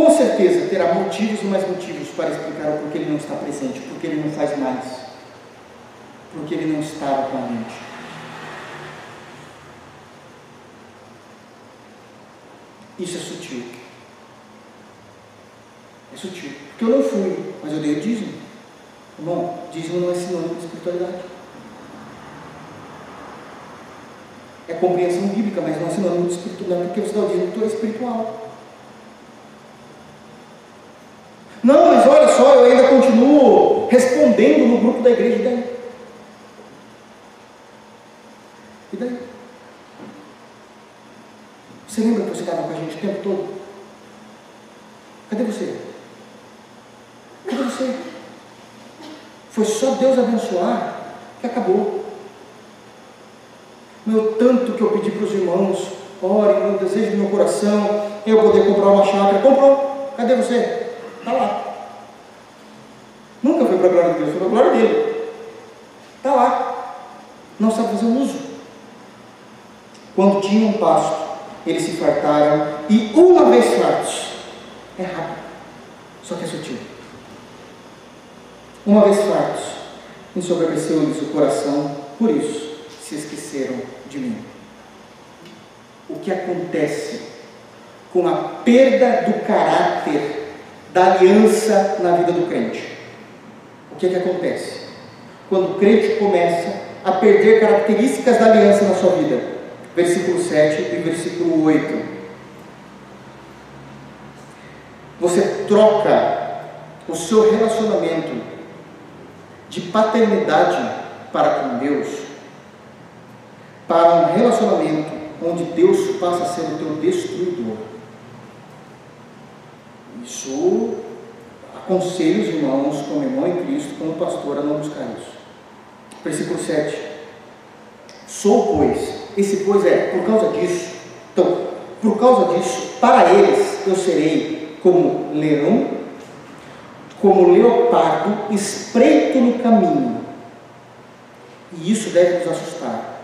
com certeza terá motivos e mais motivos para explicar o porquê ele não está presente, porque ele não faz mais, porque ele não estava com a mente. Isso é sutil. É sutil. Porque eu não fui, mas eu dei o dízimo. Bom, dízimo não é sinônimo de espiritualidade. É compreensão bíblica, mas não é sinônimo de espiritualidade, porque você dá o dízimo, tu é espiritual. Não, mas olha só, eu ainda continuo respondendo no grupo da igreja daí. daí? Você lembra que você estava com a gente o tempo todo? Cadê você? Cadê você? Foi só Deus abençoar que acabou. Meu tanto que eu pedi para os irmãos, ore, meu desejo do meu coração, eu poder comprar uma chácara. Comprou. Cadê você? Está lá. Foi para a glória de Deus, foi para a glória dele. Está lá. Não sabe fazer uso. Quando tinham um pasto, eles se fartaram e uma vez fartos, é rápido, só que é sutil. Uma vez fartos, ensoberbeceu-lhes o coração, por isso se esqueceram de mim. O que acontece com a perda do caráter da aliança na vida do crente? Que, é que acontece? Quando o crente começa a perder características da aliança na sua vida. Versículo 7 e versículo 8. Você troca o seu relacionamento de paternidade para com Deus para um relacionamento onde Deus passa a ser o teu destruidor. Isso aconselho os irmãos, como irmão em Cristo, como pastor, a não buscar isso. Versículo 7. Sou, pois, esse pois é por causa disso. Então, por causa disso, para eles eu serei como leão, como leopardo espreito no caminho. E isso deve nos assustar.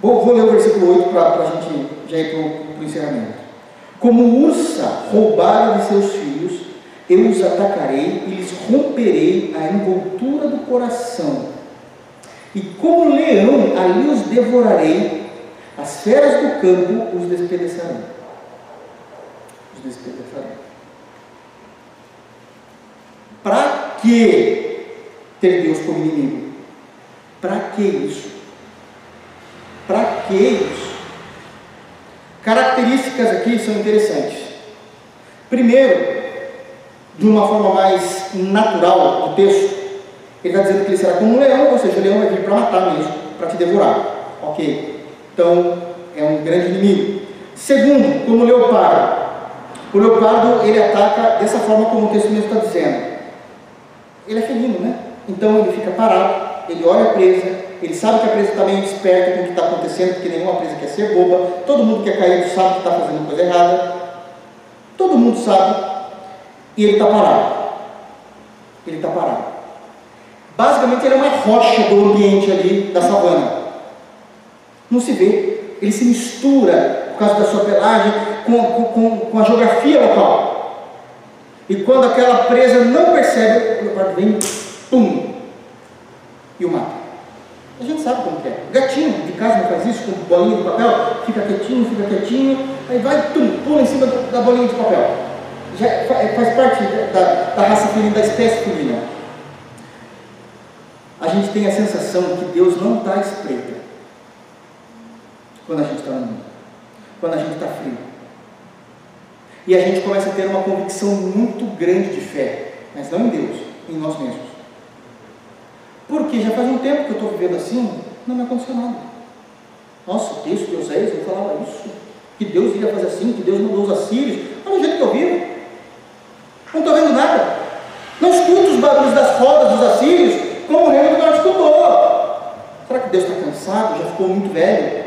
Vou, vou ler o versículo 8 para a gente já ir para o encerramento. Como ursa roubada de seus filhos, eu os atacarei e lhes romperei a envoltura do coração. E como leão, ali os devorarei, as feras do campo os despedaçarão. Os despedaçarão. Para que ter Deus como inimigo? Para que isso? Para que isso? Características aqui são interessantes. Primeiro, de uma forma mais natural do texto, ele está dizendo que ele será como um leão, ou seja, o leão vai vir para matar mesmo, para te devorar. Ok? Então, é um grande inimigo. Segundo, como o leopardo. O leopardo, ele ataca dessa forma como o texto mesmo está dizendo. Ele é felino, né? Então, ele fica parado, ele olha a presa, ele sabe que a presa está meio desperta com o que está acontecendo, porque nenhuma presa quer ser boba, todo mundo que é caído sabe que está fazendo coisa errada, todo mundo sabe, e ele está parado. Ele está parado. Basicamente, ele é uma rocha do ambiente ali da savana. Não se vê. Ele se mistura, por causa da sua pelagem, com, com, com a geografia local. E quando aquela presa não percebe, o leopardo vem, pum, e o mata. A gente sabe como é. O gatinho de casa não faz isso com bolinha de papel, fica quietinho, fica quietinho, aí vai, tum, pula em cima da bolinha de papel já é, faz parte da, da raça felina, da espécie felina. A gente tem a sensação que Deus não está espreita quando a gente está no mundo, quando a gente está frio. E a gente começa a ter uma convicção muito grande de fé, mas não em Deus, em nós mesmos. Porque já faz um tempo que eu estou vivendo assim, não me aconteceu nada. Nossa, o texto de Oséias não falava isso. Que Deus iria fazer assim, que Deus mandou os assírios. Olha o jeito que eu vivo. Não estou vendo nada. Não escuto os barulhos das rodas dos assírios como o reino do norte escutou. Será que Deus está cansado? Já ficou muito velho?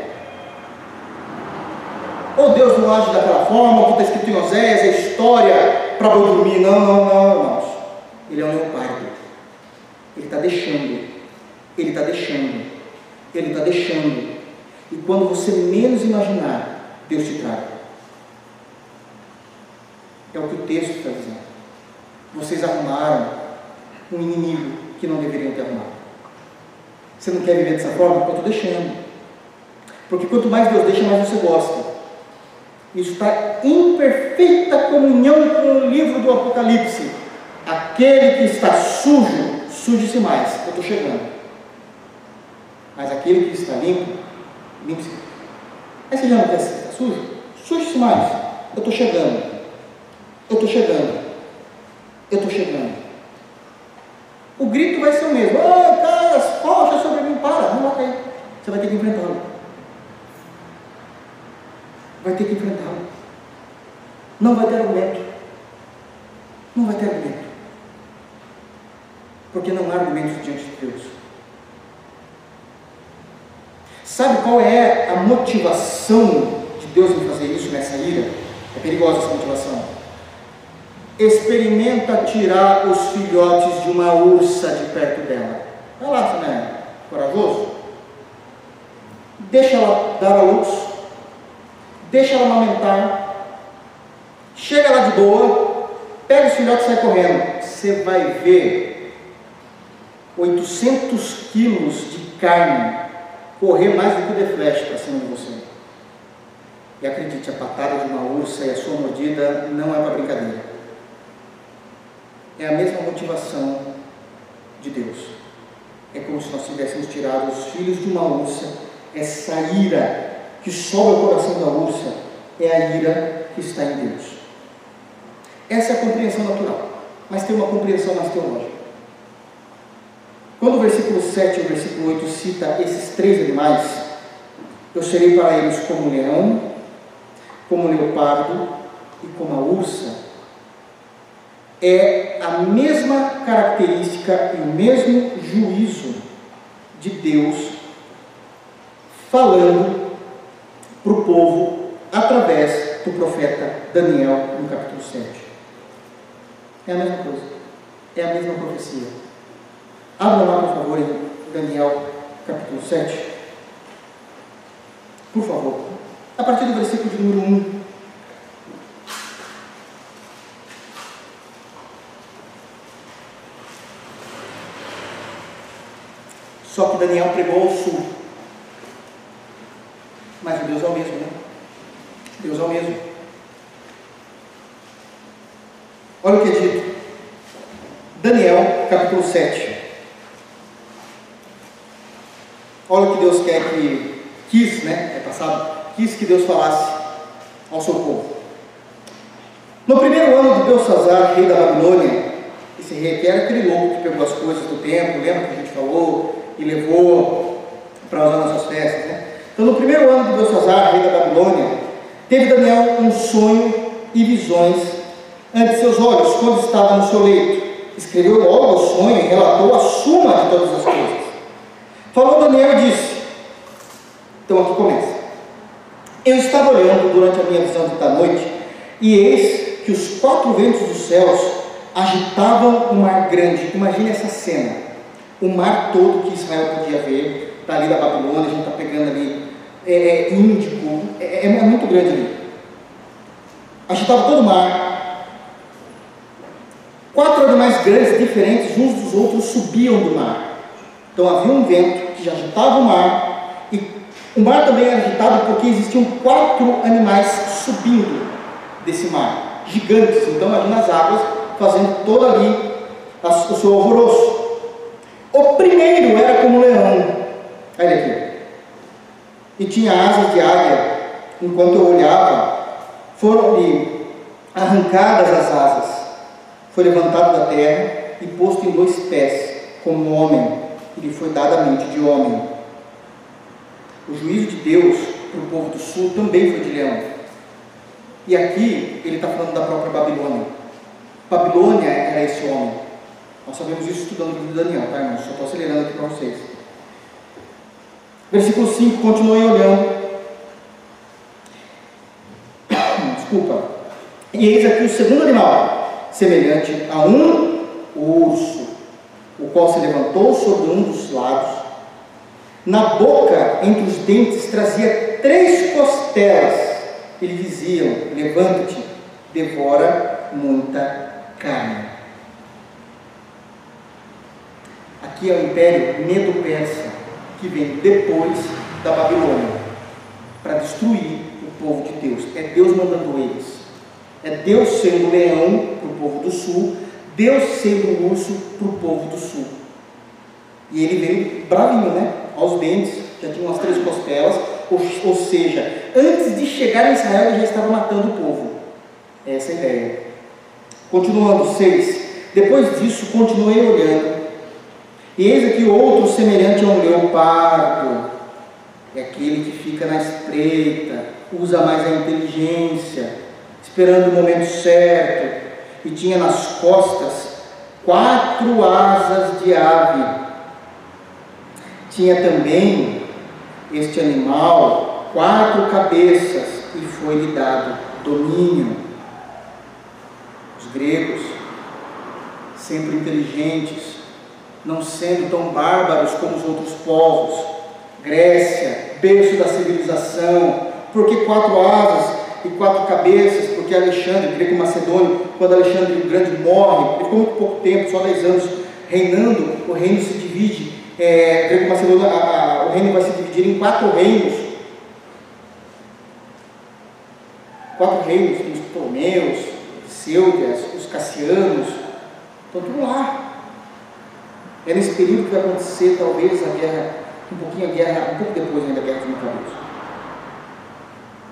Ou Deus não age daquela forma, que está escrito em Oséias, é história para dormir? Não, não, não, irmãos. Ele é um leopardo. Ele está deixando. Ele está deixando. Ele está deixando. E quando você menos imaginar, Deus te traga. É o que o texto está dizendo. Vocês arrumaram um inimigo que não deveriam ter arrumado. Você não quer viver dessa forma? Eu estou deixando. Porque quanto mais Deus deixa, mais você gosta. Isso está em perfeita comunhão com o livro do Apocalipse. Aquele que está sujo, suje-se mais. Eu estou chegando. Mas aquele que está limpo, limpe-se. Aí você já não quer estar sujo? Suje-se mais. Eu estou chegando. Eu estou chegando eu estou chegando. O grito vai ser o mesmo. Ô, Caias, poxa sobre mim, para, não vai cair. Você vai ter que enfrentá-lo. Vai ter que enfrentá-lo. Não vai ter argumento. Não vai ter argumento. Porque não há argumentos diante de Deus. Sabe qual é a motivação de Deus em fazer isso nessa ira? É perigosa essa motivação. Experimenta tirar os filhotes de uma ursa de perto dela. Vai lá, você não é corajoso? Deixa ela dar a luz, deixa ela amamentar, chega lá de boa, pega os filhotes e sai correndo. Você vai ver 800 quilos de carne correr mais do que o Flash para cima de você. E acredite, a patada de uma ursa e a sua mordida não é uma brincadeira. É a mesma motivação de Deus. É como se nós tivéssemos tirado os filhos de uma ursa. Essa ira que sobe ao coração da ursa é a ira que está em Deus. Essa é a compreensão natural. Mas tem uma compreensão mais teológica. Quando o versículo 7 e o versículo 8 cita esses três animais, eu serei para eles como leão, como leopardo e como a ursa, é a mesma característica e o mesmo juízo de Deus falando para o povo através do profeta Daniel no capítulo 7. É a mesma coisa, é a mesma profecia. Abra lá, por favor, em Daniel capítulo 7. Por favor. A partir do versículo de número 1. Só que Daniel pregou ao sul. Mas o Deus é o mesmo, né? Deus é o mesmo. Olha o que é dito. Daniel, capítulo 7. Olha o que Deus quer que quis, né? É passado, quis que Deus falasse ao seu povo. No primeiro ano de Belsazar, rei da Babilônia, esse rei aqui era aquele louco que pegou as coisas do templo, lembra que a gente falou? E levou para usar nossas festas, né? Então, no primeiro ano de Belsazar, rei da Babilônia, teve Daniel um sonho e visões ante seus olhos, quando estava no seu leito. Escreveu logo o sonho e relatou a suma de todas as coisas. Falou Daniel e disse: Então aqui começa. Eu estava olhando durante a minha visão da noite, e eis que os quatro ventos dos céus agitavam o mar grande. Imagine essa cena. O mar todo que Israel podia ver, está ali da Babilônia, a gente está pegando ali é, é, Índico, é, é, é muito grande ali. Agitava todo o mar. Quatro animais grandes, diferentes uns dos outros, subiam do mar. Então havia um vento que agitava o mar, e o mar também era agitado porque existiam quatro animais subindo desse mar, gigantes. Então imagina as águas fazendo todo ali o seu alvoroço. O primeiro era como leão, olha aqui, e tinha asas de águia. Enquanto eu olhava, foram-lhe arrancadas as asas, foi levantado da terra e posto em dois pés, como um homem lhe foi dada a mente de homem. O juízo de Deus para o povo do sul também foi de leão. E aqui ele está falando da própria Babilônia. Babilônia era esse homem. Nós sabemos isso estudando o livro de Daniel, tá, irmãos? Só estou acelerando aqui para vocês. Versículo 5, continuem olhando. Desculpa. E eis aqui o segundo animal, semelhante a um urso o qual se levantou sobre um dos lados. Na boca, entre os dentes, trazia três costelas. Ele diziam: Levanta-te, devora muita carne. Aqui é o império medo-persa, que vem depois da Babilônia, para destruir o povo de Deus. É Deus mandando eles. É Deus sendo leão para o povo do sul Deus sendo um urso para o povo do sul. E ele veio bravinho, né? Aos dentes, já tinha umas três costelas, ou, ou seja, antes de chegar em Israel ele já estava matando o povo. Essa é a ideia. Continuando, seis. Depois disso, continuei olhando, e eis aqui outro semelhante a um leopardo, é aquele que fica na espreita, usa mais a inteligência, esperando o momento certo, e tinha nas costas quatro asas de ave. Tinha também este animal quatro cabeças, e foi-lhe dado domínio. Os gregos, sempre inteligentes, não sendo tão bárbaros como os outros povos, Grécia, berço da civilização, porque quatro asas e quatro cabeças? Porque Alexandre, grego macedônio, quando Alexandre o Grande morre, ele ficou muito pouco tempo, só dez anos reinando, o reino se divide, é, grego macedônio, a, a, o reino vai se dividir em quatro reinos. Quatro reinos, os Ptolemeus, Seudias, os Cassianos, estão tudo lá. É nesse período que vai acontecer, talvez, a guerra um pouquinho a guerra, um pouco depois ainda da guerra de Macabeus.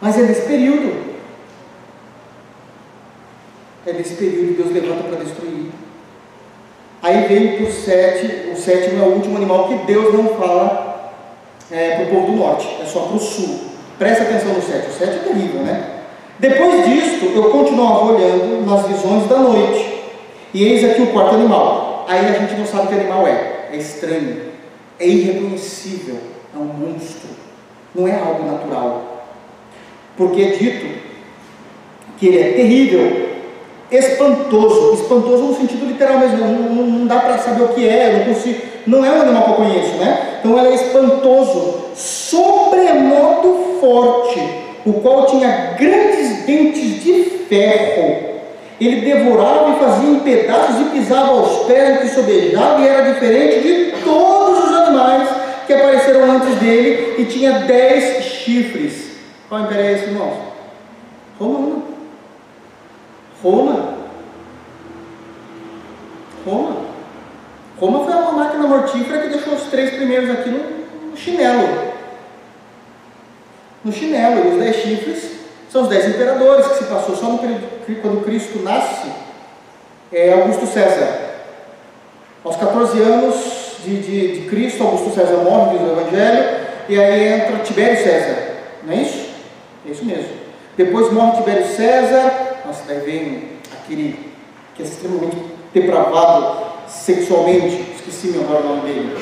Mas é nesse período. É nesse período que Deus levanta para destruir. Aí vem por sete, o sétimo é o último animal que Deus não fala é, para o povo do norte, é só para o sul. Presta atenção no sete, o sete é terrível, né? Depois disto, eu continuava olhando nas visões da noite, e eis aqui o quarto animal. Aí a gente não sabe que animal é, é estranho. É irreconhecível, é um monstro, não é algo natural. Porque é dito que ele é terrível, espantoso, espantoso no sentido literal mesmo, não, não, não dá para saber o que é, não, consigo, não é um animal que eu conheço, né? Então ele é espantoso, sobremodo forte, o qual tinha grandes dentes de ferro. Ele devorava e fazia em pedaços e pisava aos pés do que sobejava e era diferente de todos os animais que apareceram antes dele e tinha dez chifres. Qual império é esse, irmãos? Roma. Roma. Roma. Roma foi uma máquina mortífera que deixou os três primeiros aqui no, chinelo. No chinelo. Os dez chifres são os dez imperadores que se passou só no período quando Cristo nasce. É Augusto César. Aos 14 anos, de, de, de Cristo, Augusto César morre, diz o Evangelho, e aí entra Tibério César, não é isso? É isso mesmo. Depois morre Tibério César, nossa, daí vem aquele que é extremamente depravado sexualmente, esqueci agora nome dele,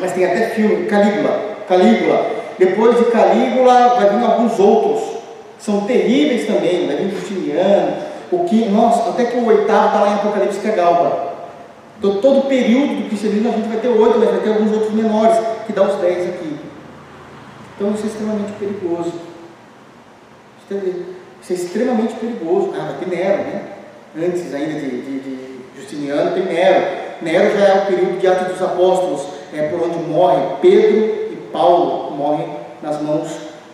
mas tem até filme, Calígula, Calígula. Depois de Calígula vai vir alguns outros, são terríveis também, vai vir Justiniano, o que, nossa, até que o oitavo está lá em Apocalipse que é Galba. Então, todo o período do cristianismo a gente vai ter oito, mas vai ter alguns outros menores, que dá os dez aqui. Então isso é extremamente perigoso. Isso é extremamente perigoso. Ah, vai ter Nero, né? Antes ainda de, de, de Justiniano tem Nero. Nero já é o período de Atos dos Apóstolos, é por onde morrem Pedro e Paulo, morrem nas mãos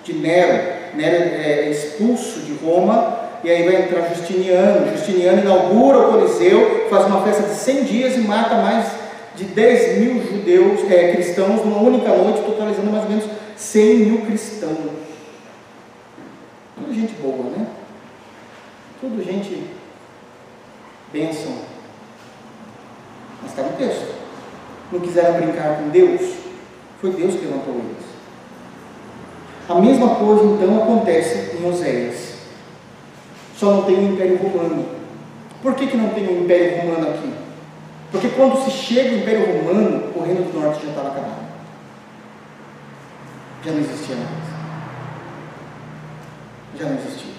de Nero. Nero é expulso de Roma e aí vai entrar Justiniano. Justiniano inaugura o Coliseu, faz uma festa de 100 dias e mata mais de 10 mil judeus, é, cristãos, numa única noite, totalizando mais ou menos 100 mil cristãos. Tudo gente boa, né? Tudo gente bênção. Mas está no texto. Não quiseram brincar com Deus, foi Deus que levantou eles. A mesma coisa então acontece em Oséias. Só não tem o Império Romano. Por que, que não tem o Império Romano aqui? Porque quando se chega o Império Romano, o Reino do Norte já estava acabado. Já não existia mais. Já não existia.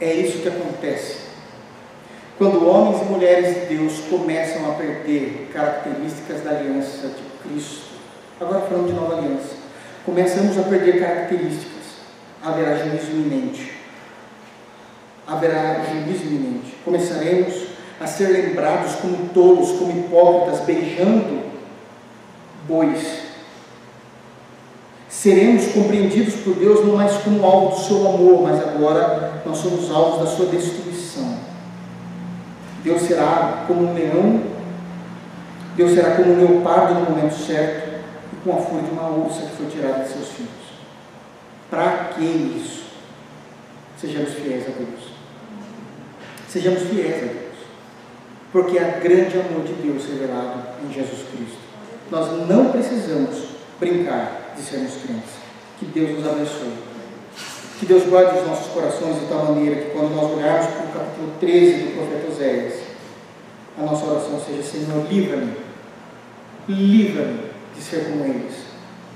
É isso que acontece. Quando homens e mulheres de Deus começam a perder características da aliança de Cristo, agora falando de nova aliança, começamos a perder características, haverá juízo iminente haverá juízo iminente. Começaremos a ser lembrados como tolos, como hipócritas, beijando bois. Seremos compreendidos por Deus não mais como alvo do seu amor, mas agora nós somos alvos da sua destruição. Deus será como um leão, Deus será como um leopardo no momento certo com a fúria de uma ursa que foi tirada de seus filhos. Para que isso? Sejamos fiéis a Deus. Sejamos fiéis a Deus, porque há grande amor de Deus revelado em Jesus Cristo. Nós não precisamos brincar de sermos crentes. Que Deus nos abençoe. Que Deus guarde os nossos corações de tal maneira que quando nós olharmos para o capítulo 13 do profeta Oséias, a nossa oração seja: Senhor, livra-me, livra-me de ser como eles,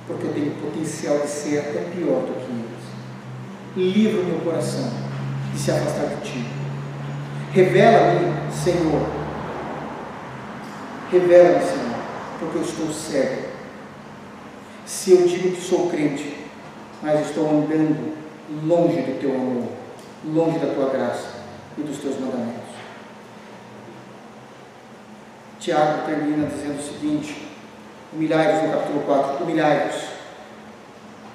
porque eu tenho potencial de ser até pior do que eles. Livra o meu coração de se afastar de Ti. Revela-me, Senhor. Revela-me, Senhor, porque eu estou cego. Se eu digo que sou crente, mas estou andando longe do teu amor, longe da tua graça e dos teus mandamentos. Tiago termina dizendo o seguinte: humilhai-vos no capítulo 4, humilhai-vos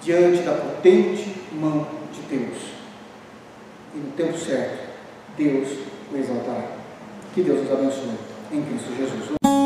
diante da potente mão de Deus. E no tempo certo, Deus o exaltará. Que Deus nos abençoe. Em Cristo Jesus.